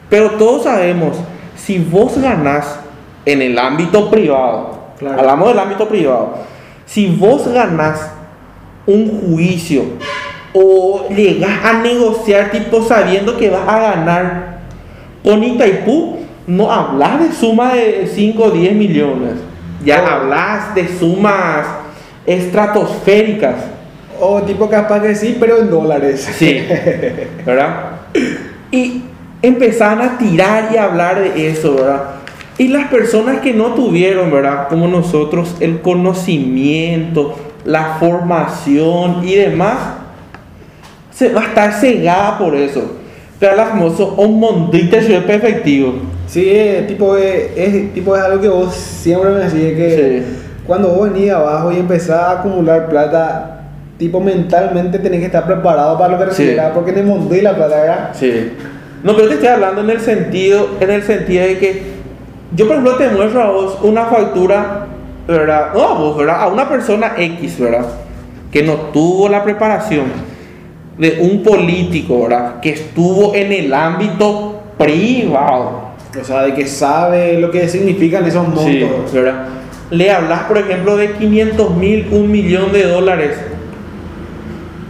Pero todos sabemos, si vos ganás en el ámbito privado, Claro. hablamos del ámbito privado, si vos ganás un juicio o llegas a negociar tipo sabiendo que vas a ganar con Itaipú, no hablas de suma de 5 o 10 millones, ya Oh. hablas de sumas estratosféricas. O tipo capaz que sí, pero en dólares. Sí, ¿verdad? Y empezaron a tirar y a hablar de eso, ¿verdad? Y las personas que no tuvieron, ¿verdad? Como nosotros, el conocimiento, la formación y demás, se va a estar cegada por eso. Pero la famoso un mondite efectivo. Sí, eh, tipo, eh, es, tipo es algo que vos siempre me decís que Sí. cuando vos venís abajo y empezás a acumular plata, tipo mentalmente tenés que estar preparado para lo que Sí. recibirás, porque te mondí la plata, ¿verdad? Sí. No, pero te estoy hablando en el sentido, en el sentido de que yo por ejemplo te muestro a vos una factura, ¿verdad? No a vos, ¿verdad? A una persona X, ¿verdad? Que no tuvo la preparación de un político, ¿verdad? Que estuvo en el ámbito privado. O sea, de que sabe lo que significan esos montos. Sí, ¿verdad? Le hablas, por ejemplo, de 500 mil, un millón de dólares.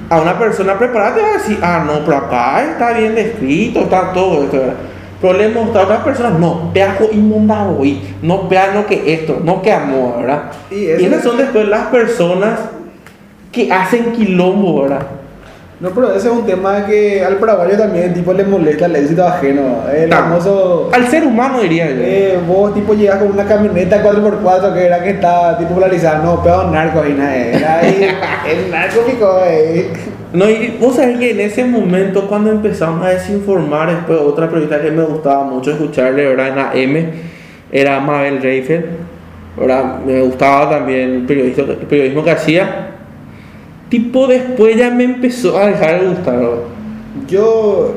A una persona preparada te va a decir, ah, no, pero acá está bien descrito, está todo esto, ¿verdad? Pero le mostrar a otras personas, no, peajo inmundado, y no vean lo que esto, no que amor, ¿verdad? Y esas son después las personas que hacen quilombo, ¿verdad? No, pero ese es un tema que al paraguayo también tipo le molesta el éxito ajeno. El famoso... Al ser humano diría yo. Eh, vos tipo llegas con una camioneta 4x4 que era que está tipo polarizada, no, pero narco y nada, era ahí, el narco picó, eh. No, y vos sabés que en ese momento cuando empezamos a desinformar, después otra periodista que me gustaba mucho escucharle, ¿verdad? En AM, era Mabel Reifel, ¿verdad? Me gustaba también el periodismo, el periodismo que hacía. Tipo, después ya me empezó a dejar de gustar. Yo,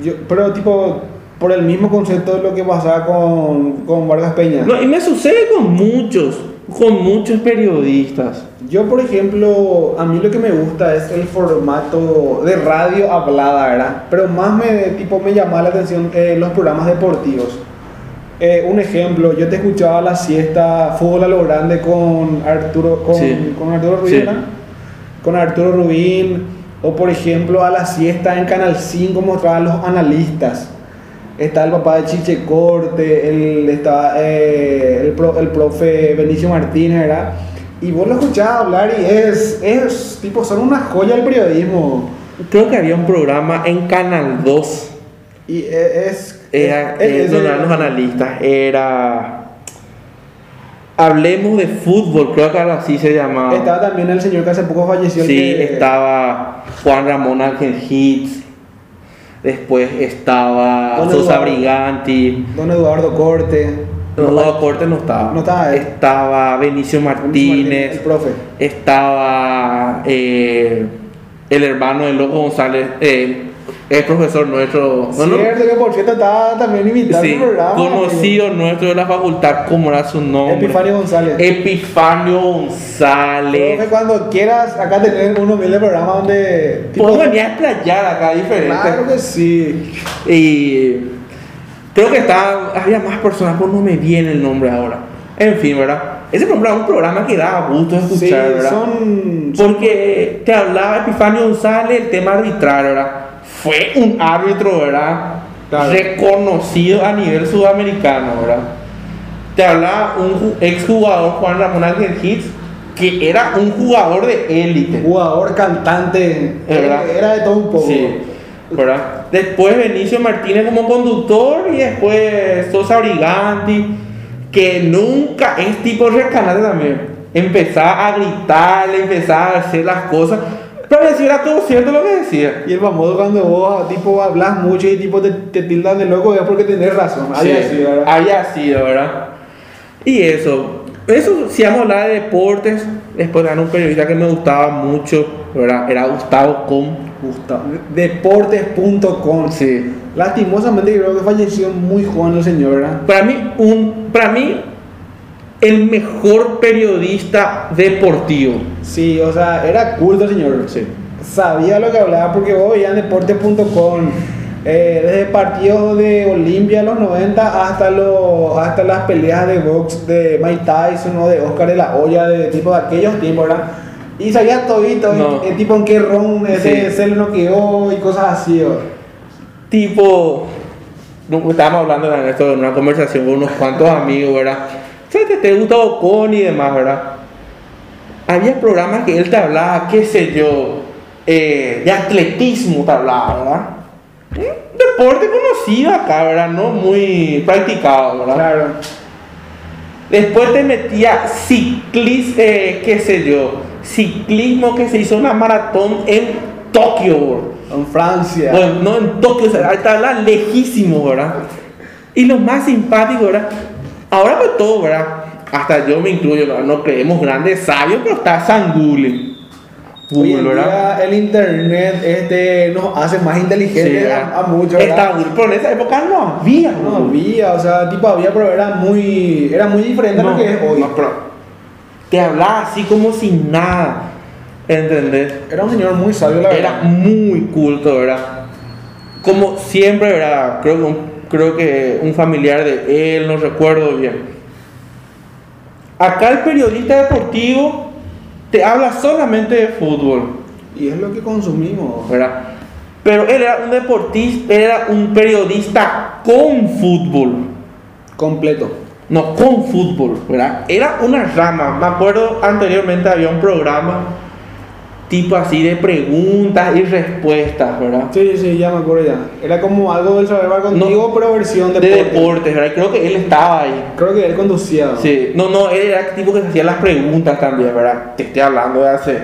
yo, pero tipo, por el mismo concepto de lo que pasaba con, con Vargas Peña. No, y me sucede con muchos, con muchos periodistas. Yo, por ejemplo, a mí lo que me gusta es el formato de radio hablada, ¿verdad? Pero más me, tipo, me llama la atención eh, los programas deportivos. Eh, un ejemplo, yo te escuchaba la siesta Fútbol a lo Grande con Arturo, con, Sí. con Arturo Rubín, Sí. Con Arturo Rubín, o por ejemplo a la siesta en Canal 5 mostraban los analistas. Está el papá de Chiche Corte, el, está, eh, el, pro- el profe Benicio Martínez, ¿verdad? Y vos lo escuchabas hablar y es, es, tipo, son una joya del periodismo. Creo que había un programa en Canal 2 Y e- es... Era, es- eh, es- los analistas, era. Hablemos de fútbol, creo que algo así se llamaba. Estaba también el señor que hace poco falleció. el sí, que- estaba Juan Ramón Ángel Hits. Después estaba Don Sosa Eduardo. Briganti. Don Eduardo Corte. No, no, Corte no estaba. No estaba él. Estaba Benicio El Martínez. profe. Estaba eh, el hermano de Loco González. eh, es profesor nuestro. bueno, Cierto que por cierto estaba también invitado sí, al programa. conocido nuestro de la facultad, ¿cómo era su nombre? Epifanio González. Epifanio González. cuando quieras, acá tener uno mil de programa donde. Podemos venir a explayar acá diferente. Claro que sí. Y creo que está, había más personas, pero no me viene el nombre ahora. En fin, ¿verdad? Ese programa es un programa que da gusto escuchar, Sí, ¿verdad? son. Porque te hablaba Epifanio González el tema arbitral, ¿verdad? Fue un árbitro, ¿verdad? Claro. Reconocido a nivel sudamericano, ¿verdad? Te hablaba un ju- exjugador Juan Ramón Ángel Hits, que era un jugador de élite. Jugador, cantante. Verdad. Era de todo un poco. Sí, ¿verdad? Después Benicio Martínez como conductor y después Sosa Briganti, que nunca es tipo rescalante también. Empezaba a gritarle, empezaba a hacer las cosas, pero decía era todo cierto lo que decía. Y el famoso cuando vos tipo hablas mucho y tipo te, te tildan de loco es porque tenés razón. Había Sí, sido, ¿verdad? había sido, ¿verdad? Y eso, eso si vamos a hablar de deportes, después ganó un periodista que me gustaba mucho, ¿verdad? Era Gustavo Com. Gustavo. Deportes.com. Sí. Lastimosamente creo que falleció muy joven el señor, ¿verdad? Para mí, un, para mí, el mejor periodista deportivo. Sí, o sea, era culto señor. Sí. Sabía lo que hablaba porque vos veías en deportes.com. eh, desde partidos de Olimpia los 90 hasta, los, hasta las peleas de box de Mike Tyson o de Oscar de la Hoya, de tipo de aquellos tiempos, ¿verdad? Y sabía todito, No. el tipo en qué ron ese Sí. se le noqueó y cosas así, ¿verdad? Tipo, estábamos hablando en esto en una conversación con unos cuantos amigos, ¿verdad? ¿Sabes que te gusta Ocon y demás, verdad? Había programas que él te hablaba, qué sé yo, eh, de atletismo te hablaba, ¿verdad? Un deporte conocido acá, ¿verdad? No muy practicado, ¿verdad? Claro. Después te metía ciclismo, qué sé yo, ciclismo que se hizo una maratón en Tokio, bro. En Francia. Bueno, no en Tokio, o sea, ahí está lejísimo, ¿verdad? Y lo más simpático, ¿verdad? Ahora pues todo, ¿verdad? Hasta yo me incluyo, no creemos grandes sabios, pero está San Google. Hoy en Google, ¿verdad? día el internet este, nos hace más inteligentes a, a muchos. Está Google, pero en esa época no había. No había, o sea, tipo había, pero era muy, era muy diferente a No, lo que es hoy. no, pero te hablaba así como sin nada, ¿entendés? Era un señor muy sabio, la Era verdad. muy culto, ¿verdad? Como siempre, ¿verdad? Creo que, un, creo que un familiar de él, no recuerdo bien. Acá el periodista deportivo te habla solamente de fútbol, Y es lo que consumimos. ¿verdad? Pero él era un deportista, él era un periodista con fútbol. Completo. No, con fútbol, ¿verdad? Era una rama. Me acuerdo anteriormente había un programa tipo así de preguntas y respuestas, ¿verdad? Sí, sí, ya me acuerdo ya. Era como algo del saber contigo, pero versión De deporte. deportes, ¿verdad? Creo que él estaba ahí. Creo que él conducía. Sí, no, no, él era el tipo que se hacía las preguntas también, ¿verdad? Te estoy hablando de hace.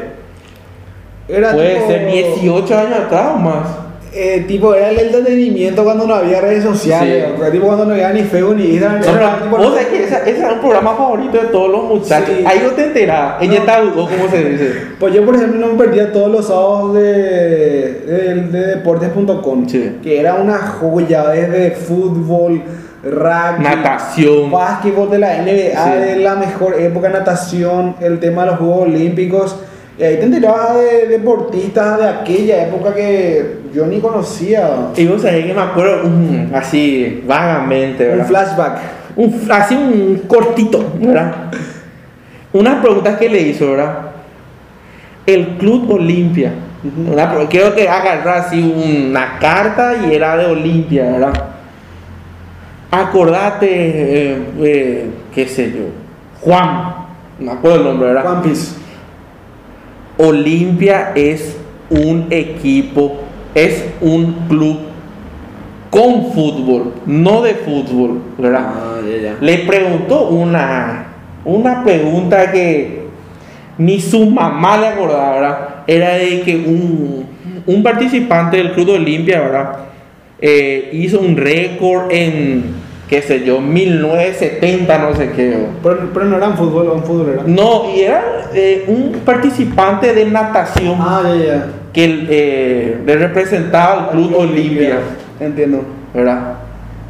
Era Puede tipo, ser 18 años atrás o más. Eh, tipo, era el entretenimiento cuando no había redes sociales. Sí. o tipo cuando no había ni Facebook ni Instagram. No, era pero tipo- vos sabés que ese, ese era un programa favorito de todos los muchachos. Sí. Ahí no te enterás. Ella está ¿cómo se dice? Pues yo, por ejemplo, no me perdía todos los sábados de, de, de deportes.com, Sí. que era una joya desde fútbol, rugby, Natación. básquetbol de la NBA, de la mejor época, natación, el tema de los Juegos Olímpicos. Y ahí te enterabas de deportistas de aquella época que yo ni conocía. Y vos sabés que me acuerdo mm, así vagamente, Un ¿verdad? flashback. Un- así un cortito, ¿verdad? Unas preguntas que le hizo, ¿verdad? El Club Olimpia. Una pro- creo que agarró así una carta y era de Olimpia, ¿verdad? Acordate, eh, eh, qué sé yo, Juan, no me acuerdo el nombre, ¿verdad? One Piece. Olimpia es un equipo, es un club con fútbol, no de fútbol, ¿verdad? Le preguntó una, una pregunta que ni su mamá le acordaba, ¿verdad? Era de que un, un participante del Club de Olimpia, ¿verdad? Eh, hizo un récord en, qué sé yo, 1970, no sé qué. Pero, pero no eran fútbol, un fútbol era. No, y era eh, un participante de natación Ah, ya, ya. Que eh, le representaba al Club Olimpia, Entiendo. ¿verdad?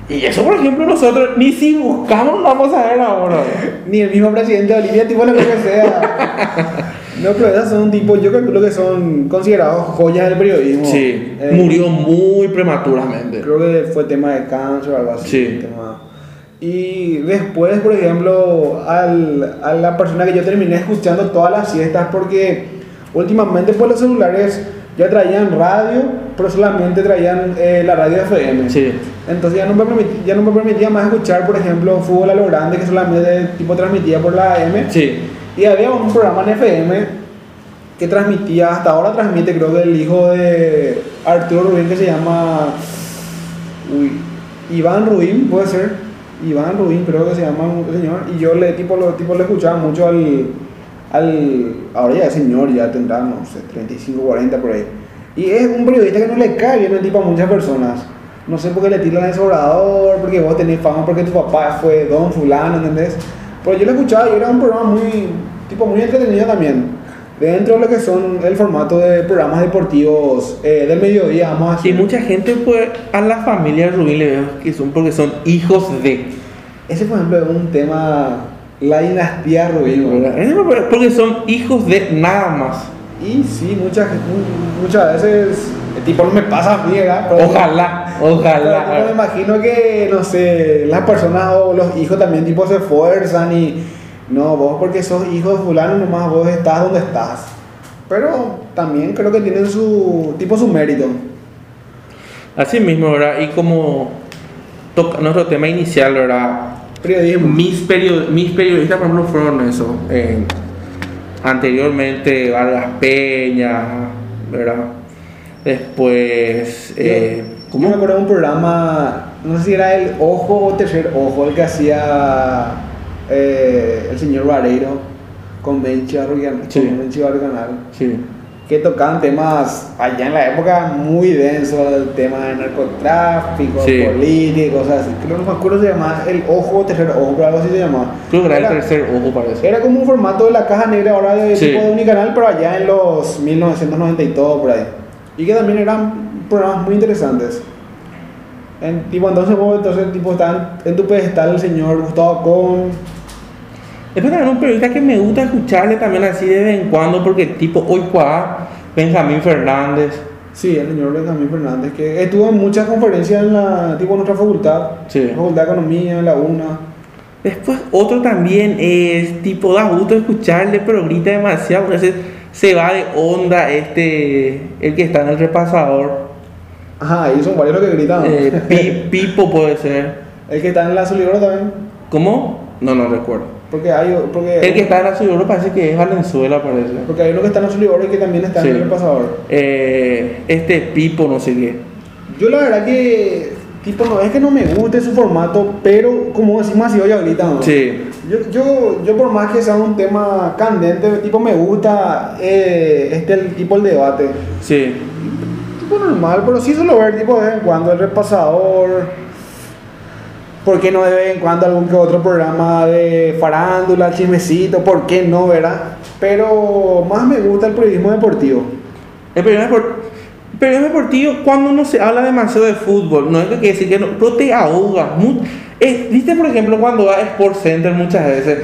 Y eso, por ejemplo, nosotros ni si buscamos lo vamos a ver ahora. Ni el mismo presidente de Bolivia, tipo lo que sea. No, pero esas son tipo, yo calculo que son considerados joyas del periodismo. Sí, Eh, murió muy prematuramente. Creo que fue tema de cáncer o algo así. Sí. tema- Y después, por ejemplo, al, a la persona que yo terminé escuchando todas las siestas, porque últimamente pues los celulares ya traían radio, pero solamente traían eh, la radio FM. Sí, Entonces ya no, me permitía, ya no me permitía más escuchar, por ejemplo, fútbol a lo grande, que solamente tipo transmitía por la AM. sí, Y había un programa en FM que transmitía, hasta ahora transmite, creo que el hijo de Arturo Rubín, que se llama uy, Iván Rubín, puede ser. Iván Rubín, creo que se llama el señor. Y yo le, tipo, lo, tipo, le escuchaba mucho al, al. Ahora ya es señor, ya tendrá, no sé, 35, 40 por ahí. Y es un periodista que no le cae bien el tipo a muchas personas. No sé por qué le tiran el sobrador, porque vos tenés fama, porque tu papá fue don fulano, ¿entendés? Pero yo lo escuchaba y era un programa muy, tipo, muy entretenido también. Dentro de lo que son el formato de programas deportivos eh, del mediodía, vamos a Y decir. mucha gente, pues, a la familia de Rubín le veo que son porque son hijos de. Ese, por ejemplo, es un tema, la dinastía. Es Porque son hijos de nada más. Y sí, muchas, muchas veces, el tipo no me pasa a mí, ¿verdad? Pero- Ojalá, pero me ojalá. imagino que, no sé, las personas o los hijos también tipo se esfuerzan y no, vos porque sos hijo de fulano nomás vos estás donde estás. Pero también creo que tienen su tipo su mérito. Así mismo, ¿verdad? Y como toca nuestro tema inicial, ¿verdad? Periodismo. Mis, perio- mis periodistas, por ejemplo, fueron eso. eh, anteriormente, Vargas Peña, ¿verdad? Después, eh, Yo me acuerdo de un programa, no sé si era el Ojo o Tercer Ojo, el que hacía eh, el señor Vareiro con Benchi Barrigan- Sí. con Benchi. Sí. Que tocaban temas allá en la época muy densos, el tema de narcotráfico, Sí. política y cosas así. Creo que no me acuerdo se llamaba el ojo, tercer ojo, pero algo así se llamaba. Creo que era el tercer ojo, parece. Era como un formato de la caja negra ahora de Sí. tipo de Unicanal, pero allá en los 1990 y todo por ahí. Y que también eran programas muy interesantes. En, tipo, entonces vos entonces, tipo, estaban en tu pedestal el señor Gustavo Con. Después también un periodista que me gusta escucharle también así de vez en cuando, porque tipo hoy cuá, Benjamín Fernández. Sí, el señor Benjamín Fernández, que estuvo en muchas conferencias en la, tipo, en nuestra facultad. Sí. Facultad de Economía, en la UNA. Después otro también es tipo, da gusto escucharle, pero grita demasiado, porque se, se va de onda este, el que está en el repasador. Ajá, y son varios los que gritan. Eh, Pi- Pipo puede ser. El que está en la Solidora también. ¿Cómo? No, no recuerdo. Porque hay, porque, El que está en la ciudad parece que es Valenzuela, parece. porque hay uno que está en la Solidora y que también está Sí. en el repasador. Eh, este Pipo, no sé qué. Yo la verdad que, tipo, no es que no me guste su formato, pero como decimos así hoy ahorita, ¿no? Sí, Yo, yo, yo por más que sea un tema candente, tipo me gusta eh, este el tipo el debate. sí. Tipo normal, pero sí suelo ver tipo de vez en cuando el repasador. ¿Por qué no de vez en cuando algún que otro programa de farándula, chismecito? ¿Por qué no, verdad? Pero más me gusta el periodismo deportivo. El periodismo, depor- el periodismo deportivo, cuando uno se habla demasiado de fútbol, no es que quiere decir que no, pero te ahoga. mu- eh, Viste, por ejemplo, cuando va a Sports Center muchas veces,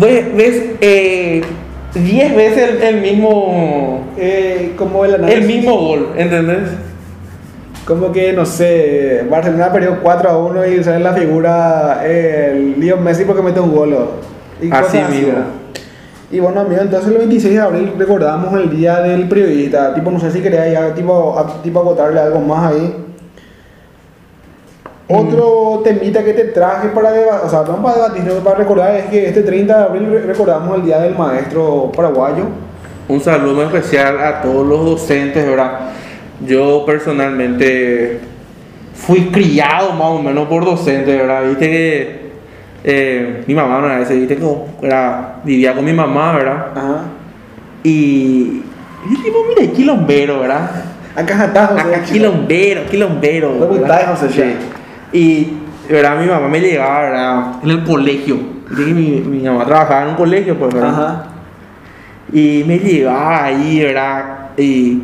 ves, ves, eh, 10 veces el, el mismo Eh, como el análisis. el mismo gol, ¿entendés? Como que, no sé, Barcelona perdió 4 a 1 y sale la figura eh, el Leo Messi porque mete un gol. ¿o? Y Así mismo. Y bueno, amigo, entonces el 26 de abril recordamos el día del periodista. Tipo, no sé si quería ya, tipo, a- tipo agotarle algo más ahí. Otro temita que te traje para debatir, o sea, no para debatir, sino para recordar es que este 30 de abril re- recordamos el día del maestro paraguayo. Un saludo especial a todos los docentes, ¿verdad? Yo personalmente fui criado más o menos por docentes, ¿verdad? Viste que eh, mi mamá una vez, viste que era, vivía con mi mamá, ¿verdad? Ajá. Y, y tipo, mira, quilombero, ¿verdad? Acá está, José. Acá quilombero, quilombero. Lo ¿verdad? José, Sí. Y ¿verdad? Mi mamá me llevaba, ¿verdad? En el colegio. Viste que Mi, mi mamá trabajaba en un colegio, pues, ¿verdad? Ajá. Y me llevaba ahí, ¿verdad? Y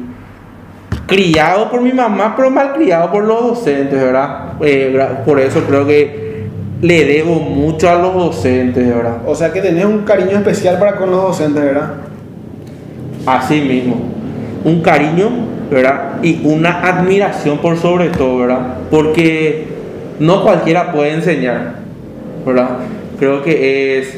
criado por mi mamá, pero mal criado por los docentes, ¿verdad? Eh, por eso creo que le debo mucho a los docentes, ¿verdad? O sea que tenés un cariño especial para con los docentes, ¿verdad? Así mismo. Un cariño, ¿verdad? Y una admiración por sobre todo, ¿verdad? Porque no cualquiera puede enseñar, ¿verdad? Creo que es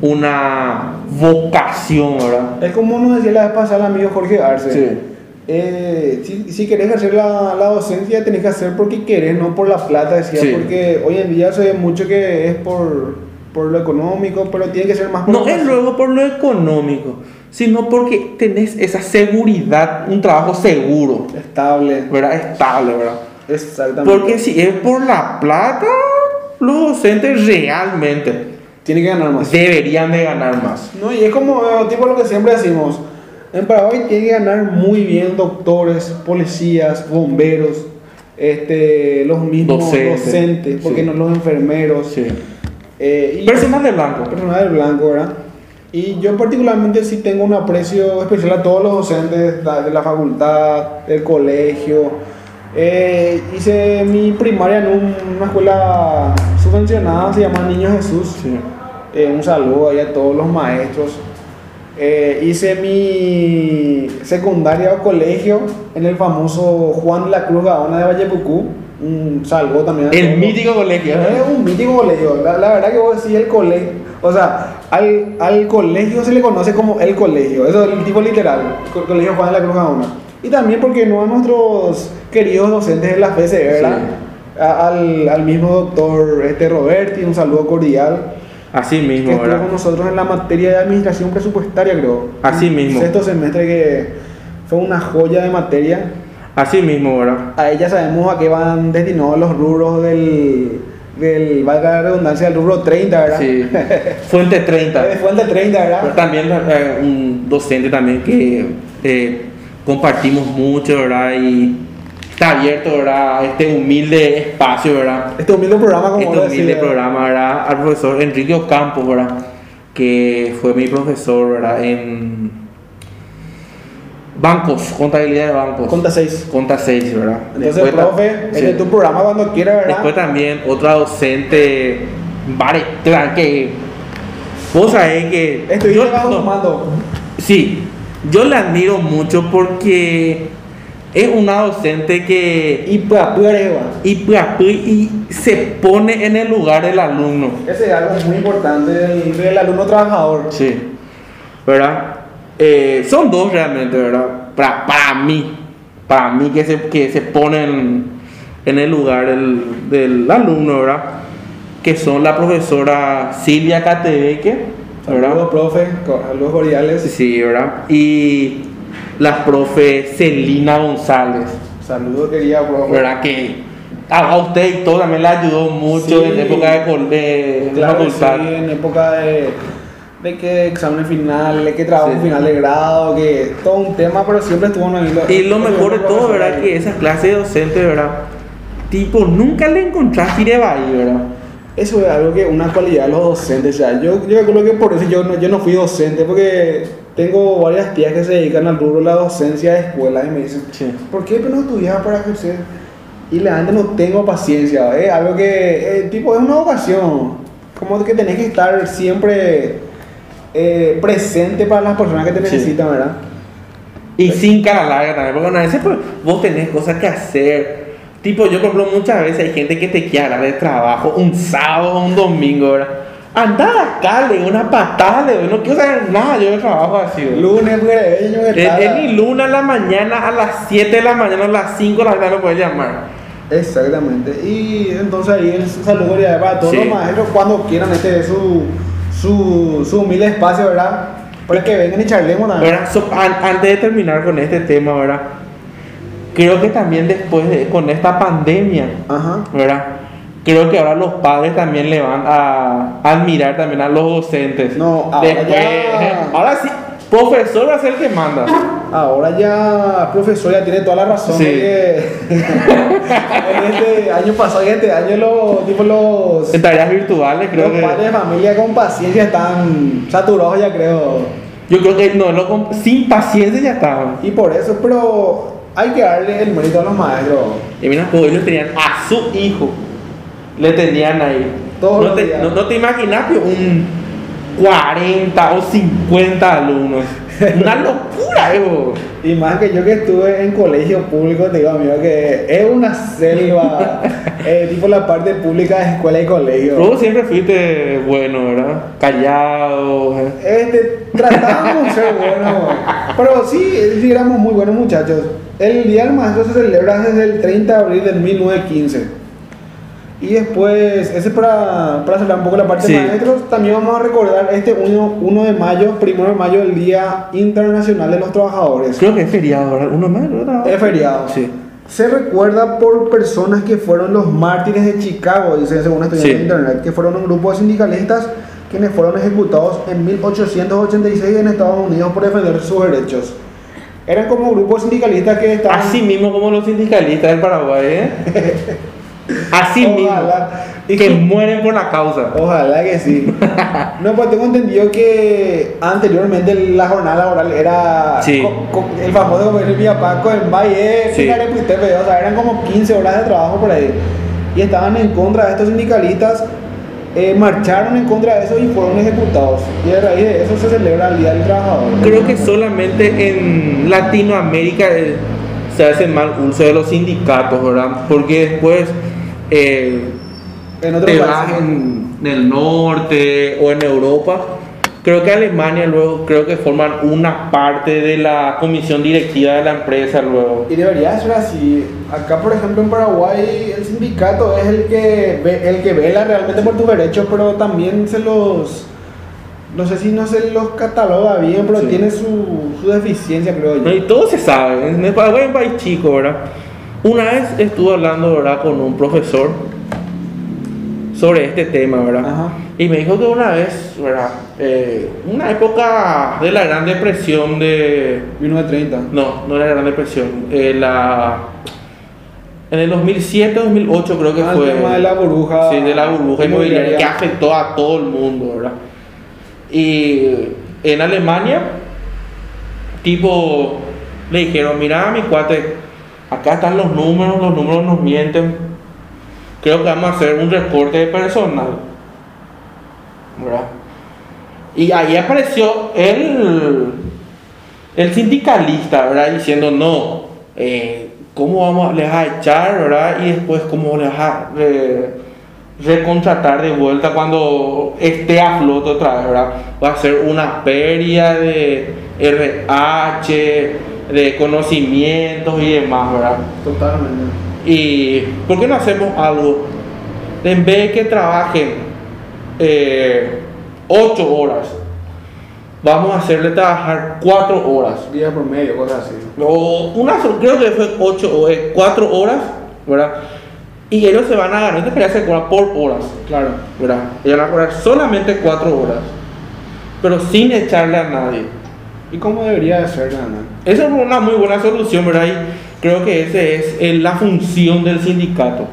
una vocación, ¿verdad? Es como nos decía la vez pasada el amigo Jorge Arce. Sí. Eh, si, si querés hacer la, la docencia, tenés que hacer porque querés, no por la plata, decía. Sí. Porque hoy en día se ve mucho que es por, por lo económico, pero tiene que ser más por No es luego por lo económico, sino porque tenés esa seguridad, un trabajo seguro, estable. ¿verdad? Estable, ¿verdad? Exactamente. Porque si es por la plata, los docentes realmente tiene que ganar más. deberían de ganar más. No, y es como eh, tipo lo que siempre decimos. En Paraguay tiene que ganar muy bien doctores, policías, bomberos, este, los mismos Docentes, docentes, porque sí. no los enfermeros. Sí. eh, y Personas de blanco. personal del blanco, ¿verdad? Y yo particularmente sí tengo un aprecio especial a todos los docentes de la facultad, del colegio. Eh, hice mi primaria en un- una escuela subvencionada, se llama Niño Jesús. Sí. Eh, un saludo ahí a todos los maestros. Eh, hice mi secundaria o colegio en el famoso Juan de la Cruz Gaona de Vallepucú. Un saludo también El mítico colegio. ¿eh? Es un mítico colegio. La, la verdad que vos decís el colegio. O sea, al, al colegio se le conoce como el colegio. Eso es el tipo literal. co- Colegio Juan de la Cruz Gaona. Y también porque no a nuestros queridos docentes de la FCE, ¿verdad? A- Al, al mismo doctor este Roberti, un saludo cordial. Así Que mismo, estuvo con ¿verdad? nosotros en la materia de administración presupuestaria, creo. Así mismo. Sexto semestre que fue una joya de materia. Así mismo, ¿verdad? A ella sabemos a qué van destinados los rubros del, del valga la redundancia, del rubro 30, ¿verdad? Sí. Fuente 30. Eh, Fue el de 30, Pero ¿verdad? también eh, un docente también que eh, compartimos mucho, ¿verdad? Y está abierto, ¿verdad? Este humilde espacio, ¿verdad? Este humilde programa, como Este humilde programa, ¿verdad? Al profesor Enrique Ocampo, ¿verdad? Que fue mi profesor, ¿verdad? En bancos, contabilidad de bancos. Conta 6. Conta 6, ¿verdad? Entonces, Después profe, sí. este es tu programa cuando quiera, ¿verdad? Después también otra docente, Baretra, que vos sabés que... Estuviste yo- no. Sí, yo la admiro mucho porque es una docente que Y pues, y, pues, y se pone en el lugar del alumno. Ese es algo muy importante del, del alumno trabajador. Sí, ¿verdad? Eh, son dos realmente, ¿verdad? Para, para mí, para mí que se, que se ponen en el lugar del, del alumno, ¿verdad? Que son la profesora Silvia Catebeque, ¿verdad? Saludos, profe. Saludos cordiales. Sí, ¿verdad? Y la profe Celina González, Saludos, querida profe. ¿verdad? Que a usted y todo también le ayudó mucho Sí. en época de, de Claro sí, en época de, de que examen final, de que trabajo Sí. final de grado, que todo un tema, pero siempre estuvo en ahí. Y lo mejor de todo, ¿verdad? Que esas clases de docente, ¿verdad? Tipo, nunca le encontraste ir ahí, ¿verdad? Eso es algo que una cualidad de los docentes. O sea, yo, yo calculo que por eso yo no, yo no fui docente, porque tengo varias tías que se dedican al rubro de la docencia de escuelas y me dicen, Sí. ¿por qué no estudiaba para ejercer? Y la gente no tengo paciencia, es algo que, eh, tipo, es una vocación. Como que tenés que estar siempre eh, presente para las personas que te Sí. necesitan, ¿verdad? Y sin cara larga también, porque a veces pues, vos tenés cosas que hacer. Tipo, yo por ejemplo muchas veces hay gente que te quiere hablar de trabajo un sábado o un domingo, ¿verdad? Anda acá, le doy una patada, le doy, no quiero saber nada yo de trabajo así, ¿verdad? Lunes, Es, es ni luna a la mañana, a las 7 de la mañana, a las 5 de la tarde lo puedes llamar. Exactamente. Y entonces ahí el saludo ya para todos Sí. los maestros cuando quieran este es su, su, su humilde espacio, ¿verdad? Para que vengan y charlemos también. So, an- antes de terminar con este tema, ¿verdad? Creo que también después de, con esta pandemia, Ajá. ¿verdad? Creo que ahora los padres también le van a admirar también a los docentes. No, ahora Después- ya- ahora sí, Profesor va a ser el que manda. Ahora ya profesor ya tiene toda la razón. Sí. en este año pasado y este año los, tipo, los, En tareas virtuales creo los padres de que... familia con paciencia están saturados ya creo. Yo creo que no, lo sin paciencia ya estaban. Y por eso, pero hay que darle el mérito a los maestros. Y mira, pues ellos tenían a su hijo. Le tenían ahí. Todos no, te, días. no, no te imaginas que un 40 o 50 alumnos. Una locura, Evo. Y más que yo que estuve en colegio público, te digo amigo que es una selva, eh, tipo la parte pública de escuela y colegio. Vos siempre fuiste bueno, ¿verdad? Callado. ¿eh? Este, tratábamos de ser buenos, pero sí, sí éramos muy buenos muchachos. El Día del Maestro se celebra desde el 30 de abril del 1915. Y después, ese para, para cerrar un poco la parte Sí. de maestros, también vamos a recordar este 1, 1 de mayo, 1 de mayo, el Día Internacional de los Trabajadores. Creo que es feriado, ¿verdad? Uno más, ¿verdad? Es feriado. Sí. Se recuerda por personas que fueron los mártires de Chicago, dice según estudiantes Sí. de internet, que fueron un grupo de sindicalistas quienes fueron ejecutados en 1886 en Estados Unidos por defender sus derechos. Eran como grupos sindicalistas que estaban... Así mismo como los sindicalistas del Paraguay, ¿eh? Así Ojalá. mismo. Que mueren por la causa. Ojalá que sí. No, pues tengo entendido que anteriormente la jornada laboral era Sí. co- co- el famoso como dice mi papá con el Valle, Sí. o sea, eran como 15 horas de trabajo por ahí. Y estaban en contra de estos sindicalistas, eh, marcharon en contra de eso y fueron ejecutados. Y a raíz de eso se celebra el Día del Trabajador. Creo que solamente en Latinoamérica eh, se hace mal uso de los sindicatos, ¿verdad? Porque después eh, En otros te vas en, en el norte o en Europa. Creo que Alemania luego creo que forman una parte de la comisión directiva de la empresa luego. Y debería ser así. Acá, por ejemplo, en Paraguay, el sindicato es el que ve, el que vela realmente por tus derechos, pero también se los. No sé si no se los cataloga bien, pero Sí. tiene su, su deficiencia, creo yo. No, Y todo se sabe. En Paraguay es un país chico, ¿verdad? Una vez estuve hablando, ¿verdad? Con un profesor sobre este tema, ¿verdad? Ajá. Y me dijo que una vez, ¿verdad? Eh, una época de la Gran Depresión de... 1930. No, no era la Gran Depresión. eh, la... En el 2007, 2008 creo que Ah, el fue... tema de la burbuja Sí, de la burbuja inmobiliaria que afectó a todo el mundo, ¿verdad? Y en Alemania, tipo, le dijeron, mira mi cuate, acá están los números, los números nos mienten, creo que vamos a hacer un recorte de personal, ¿verdad? Y ahí apareció el, el sindicalista, ¿verdad? Diciendo, no, eh, ¿cómo vamos, les a echar, ¿verdad? Y después, ¿cómo les a re- recontratar de vuelta cuando esté a flote otra vez, ¿verdad? Va a ser una pérdida de RH, de conocimientos y demás, ¿verdad? Totalmente. ¿Y por qué no hacemos algo? En vez de que trabajen 8 horas, vamos a hacerle trabajar 4 horas. Día promedio, cosas así. O una, creo que fue 8 o 4 horas, ¿verdad? Y ellos se van a ganar, esto quería se cobra por horas, Claro. ¿verdad? Ellos van a cobrar solamente 4 horas, pero sin echarle a nadie. ¿Y cómo debería de ser, Ana? Esa es una muy buena solución, ¿verdad? Y creo que esa es eh, la función del sindicato.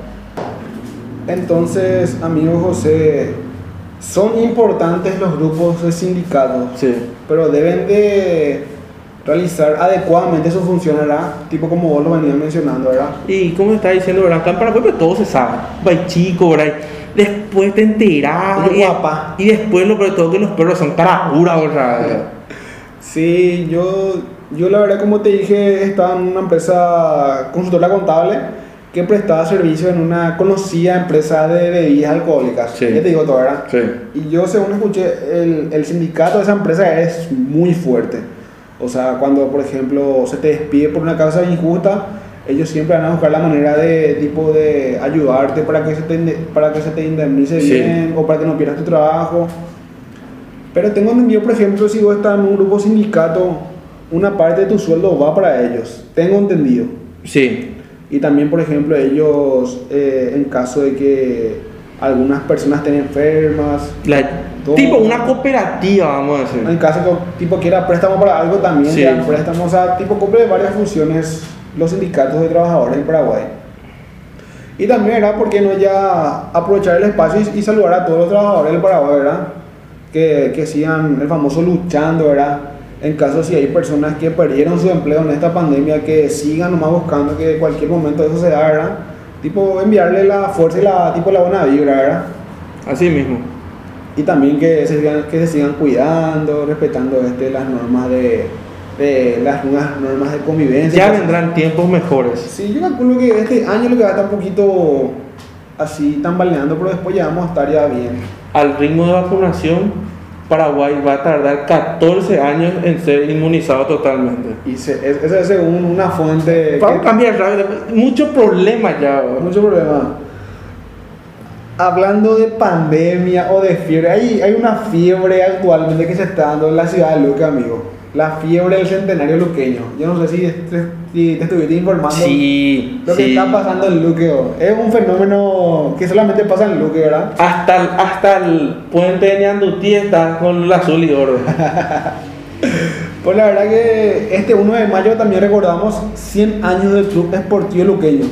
Entonces, amigo José, son importantes los grupos de sindicatos. Sí. pero deben de realizar adecuadamente su función, ¿verdad? Tipo como vos lo venías mencionando, ¿verdad? Y como está diciendo, ¿verdad? Acá en Paraguay, pero todo se sabe. Va chico, ¿verdad? Después te enterás. Y, guapa. y después lo peor de todo que los perros son caraduras, ¿verdad? Sí, yo, yo la verdad como te dije, estaba en una empresa consultora contable que prestaba servicio en una conocida empresa de bebidas alcohólicas. Sí. Ya te digo todo, ¿verdad? Sí. Y yo según escuché, el, el sindicato de esa empresa es muy fuerte. O sea, cuando por ejemplo se te despide por una causa injusta, ellos siempre van a buscar la manera de tipo de ayudarte para que se te, para que se te indemnice Sí. bien o para que no pierdas tu trabajo. Pero tengo entendido, por ejemplo, si vos estás en un grupo sindicato, una parte de tu sueldo va para ellos. Tengo entendido. Sí. Y también, por ejemplo, ellos, eh, en caso de que algunas personas estén enfermas, La- todo. Tipo una cooperativa, vamos a decir. En caso que tipo quiera préstamo para algo también, Sí. dan préstamos, o sea, tipo cumple varias funciones los sindicatos de trabajadores en Paraguay. Y también era porque no ya aprovechar el espacio y, y saludar a todos los trabajadores del Paraguay, ¿verdad? Que, que sigan el famoso luchando, ¿verdad? En caso si hay personas que perdieron su empleo en esta pandemia, que sigan nomás buscando que en cualquier momento eso se da, ¿verdad? Tipo enviarle la fuerza y la, tipo, la buena vibra, ¿verdad? Así mismo. Y también que se sigan, que se sigan cuidando, respetando este, las normas de, de las nuevas normas de convivencia. Ya vendrán tiempos mejores. Sí, yo calculo que este año lo que va a estar un poquito así tambaleando, pero después ya vamos a estar ya bien. Al ritmo de vacunación, Paraguay va a tardar 14 años en ser inmunizado totalmente. Y se, es- según una fuente Vamos a cambiar rápido. Mucho problema ya. ¿verdad? mucho problema. Hablando de pandemia o de fiebre, hay, hay una fiebre actualmente que se está dando en la ciudad de Luque, amigo. La fiebre del centenario luqueño. Yo no sé si te, si te estuviste informando. Sí, Lo que sí. está pasando en Luque es un fenómeno que solamente pasa en Luque, ¿verdad? Hasta el, hasta el puente de Ñandutí está con el azul y oro. Pues la verdad que este 1 de mayo también recordamos 100 años del Club Esportivo Luqueño.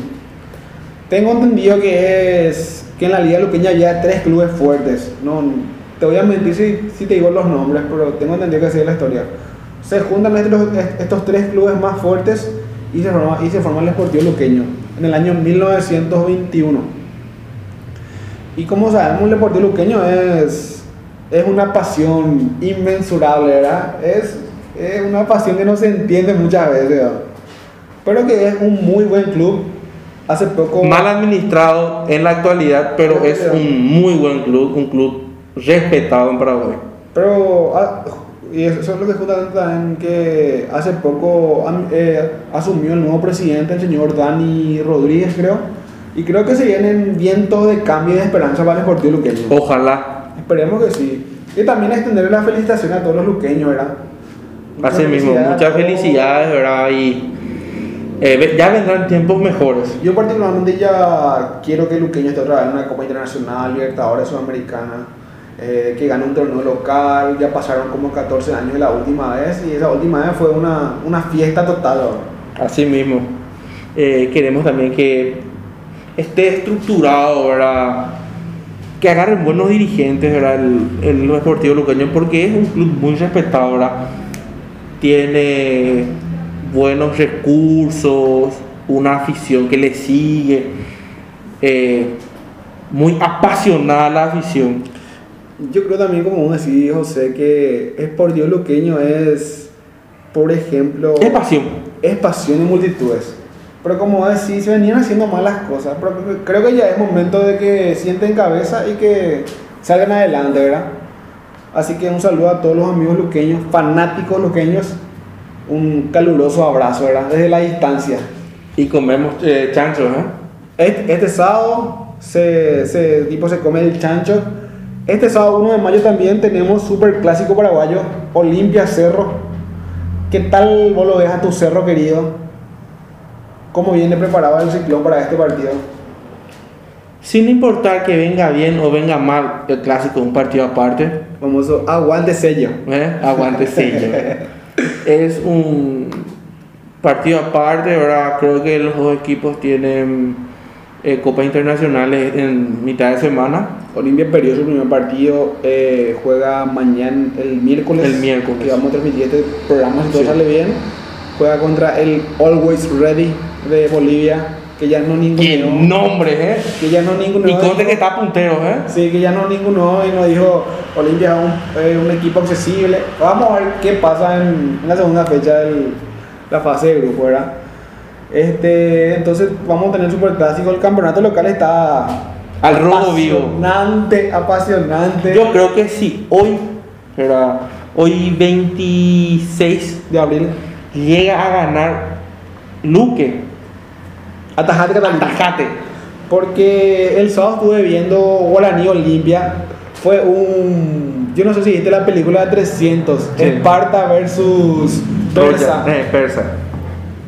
Tengo entendido que es que en la Liga Luqueña había tres clubes fuertes. No, te voy a mentir si, si te digo los nombres, pero tengo entendido que así es la historia. Se juntan estos, estos tres clubes más fuertes y se, forma, y se forma el Esportivo Luqueño en el año 1921. Y como sabemos, el Deportivo Luqueño es, es una pasión inmensurable, ¿verdad? Es, es una pasión que no se entiende muchas veces, ¿verdad? pero que es un muy buen club. Hace poco... Mal administrado en la actualidad, pero es un muy buen club, un club respetado en Paraguay. Pero, ah, y eso es lo que justamente también que hace poco eh, asumió el nuevo presidente, el señor Dani Rodríguez, creo. Y creo que se vienen vientos de cambio y de esperanza para el Deportivo Luqueño. Ojalá. Esperemos que sí. Y también extender la felicitación a todos los luqueños, ¿verdad? Muchas Así mismo, muchas felicidades, ¿verdad? Y eh, ya vendrán tiempos mejores. Yo particularmente ya quiero que Luqueño esté otra vez en una Copa Internacional, Libertadores Sudamericana, eh, que gane un torneo local, ya pasaron como 14 años de la última vez y esa última vez fue una, una fiesta total. Así mismo. Eh, queremos también que esté estructurado, ¿verdad? Que agarren buenos dirigentes, ¿verdad? El, el Deportivo Luqueño, porque es un club muy respetado. Tiene buenos recursos, una afición que le sigue, eh, muy apasionada la afición. Yo creo también, como vos decís, José, que Esportivo Luqueño es, por ejemplo, Es pasión. es pasión y multitudes. Pero como vos decís, se venían haciendo mal las cosas. Pero creo que ya es momento de que sienten cabeza y que salgan adelante, ¿verdad? Así que un saludo a todos los amigos luqueños, fanáticos luqueños. Un caluroso abrazo, ¿verdad? Desde la distancia. Y comemos eh, chanchos, ¿eh? Este, este sábado se, se- tipo, se come el chancho. Este sábado 1 de mayo también tenemos super clásico paraguayo, Olimpia Cerro. ¿Qué tal vos lo ves a tu cerro querido? ¿Cómo viene preparado el ciclón para este partido? Sin importar que venga bien o venga mal el clásico, un partido aparte, Famoso aguante sello. ¿eh? aguante sello. es un partido aparte, ¿verdad? Creo que los dos equipos tienen eh, copas internacionales en mitad de semana. Olimpia perdió su primer partido, eh, juega mañana, el miércoles. El miércoles. Que vamos a transmitir este programa si todo Sí. sale bien. Juega contra el Always Ready de Bolivia, que ya no ¡Qué ninguno. nombre, eh! Que ya no ninguno. Y conte que está puntero, ¿eh? Sí, que ya no ninguno y nos dijo Olimpia es un, eh, un equipo accesible. Vamos a ver qué pasa en, en la segunda fecha de la fase de grupo, ¿verdad? Este, entonces vamos a tener super clásico. El campeonato local está Al robo vivo. apasionante, apasionante. Yo creo que sí, hoy, ¿verdad? Hoy 26 de abril. llega a ganar Luque. Atajate Catalina. Atajate. Porque el sábado estuve viendo Guaraní Olimpia. Fue un. Yo no sé si viste la película de 300. Sí. Esparta versus Persa. Eh, persa.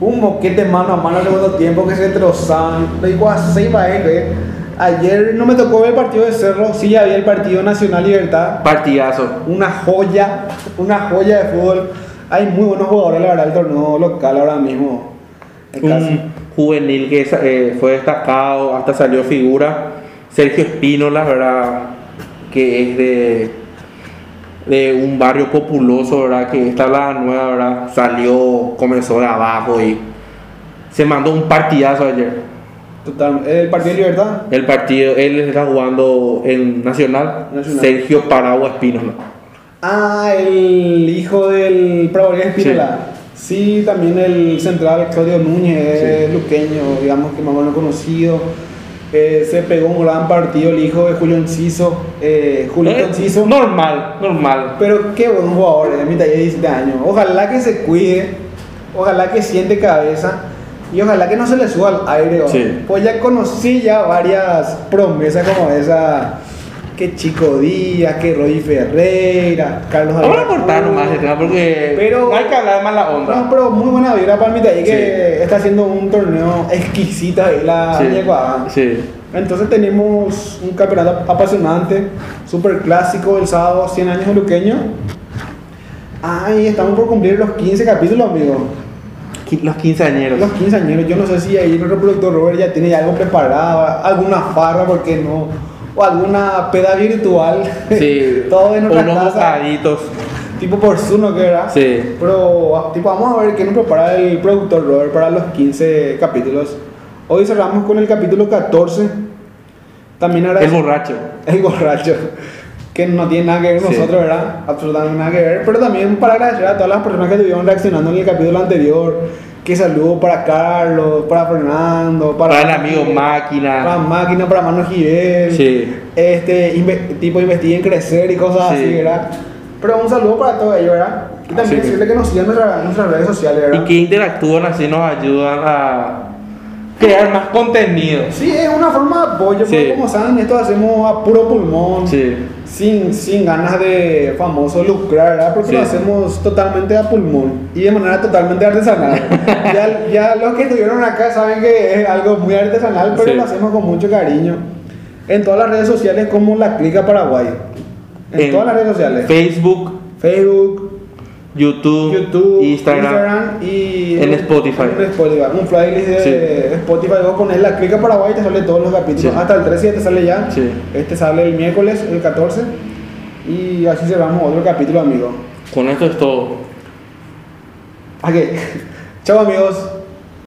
Un moquete mano a mano en el segundo tiempo que se trozaban. Le digo a Seiba eh, Ayer no me tocó ver el partido de Cerro, sí había el partido Nacional Libertad. Partidazo. Una joya, una joya de fútbol. Hay muy buenos jugadores, la verdad, el torneo local ahora mismo. Un juvenil que eh, fue destacado, hasta salió figura. Sergio Espino, la verdad, que es de, de un barrio populoso, ¿verdad? Que esta la nueva, ¿verdad? Salió, comenzó de abajo y se mandó un partidazo ayer. Total, el partido de Libertad. El partido, él está jugando en Nacional, Nacional. Sergio Paragua Espínola. Ah, el hijo del Praboreal Espínola. Sí, también el central Claudio Núñez, es luqueño, digamos que más o menos conocido. Eh, se pegó un gran partido el hijo de Julio Enciso, eh, Julio Eh, Enciso. normal, normal. Pero qué buen jugador, de mitad de 17 años. Ojalá que se cuide, ojalá que siente cabeza y ojalá que no se le suba al aire. Pues ya conocí ya varias promesas como esa, que Chico Díaz, que Roy Ferreira, Carlos Vamos a cortar nomás el tema porque Pero- no hay que hablar de mala onda. No, pero muy buena vibra para Mitad que Sí. está haciendo un torneo exquisito ahí la Sí. Ñecuadá. Sí. Entonces tenemos un campeonato apasionante, super clásico el sábado, 100 años de Luqueño. Ay, estamos por cumplir los 15 capítulos, amigo. Los quinceañeros. Los 15 años, yo no sé si ahí nuestro productor Robert ya tiene algo preparado, alguna farra, ¿por qué no? O alguna peda virtual. Sí. Todo en nuestra Unos casa. Tipo por Zuno, que era. Sí. Pero, tipo, vamos a ver qué nos prepara el productor Robert para los 15 capítulos. Hoy cerramos con el capítulo 14. También El agradecemos. borracho. El borracho. Que no tiene nada que ver con Sí. nosotros, ¿verdad? Absolutamente nada que ver. Pero también para agradecer a todas las personas que estuvieron reaccionando en el capítulo anterior. Que saludo para Carlos, para Fernando, para, Para el amigo Máquina. Para Máquina, para Mano Gibel. Sí. Este, tipo, investiguen crecer y cosas Sí. así, ¿verdad? Pero un saludo para todos ellos, ¿verdad? Y también que- decirle que nos sigan nuestra- nuestras redes sociales, Y ¿verdad? que interactúan así nos ayudan a crear más contenido. Sí, es una forma de apoyo, Sí. porque como saben, esto hacemos a puro pulmón. Sí. Sin, sin ganas de famoso lucrar, ¿verdad? Porque Sí. lo hacemos totalmente a pulmón y de manera totalmente artesanal. ya, ya los que estuvieron acá saben que es algo muy artesanal, pero Sí. lo hacemos con mucho cariño. En todas las redes sociales como La Clica Paraguay. En, En todas las redes sociales. Facebook, Facebook, YouTube, YouTube, Instagram. y En Spotify. En Spotify. Un playlist de Sí. Spotify. Vos pones La Clica Paraguay y te sale todos los capítulos. Sí. Hasta el 13 ya te sale ya. Sí. Este sale el miércoles, el 14. Y así cerramos otro capítulo, amigo. Con esto es todo. ¿A qué? Chao, amigos.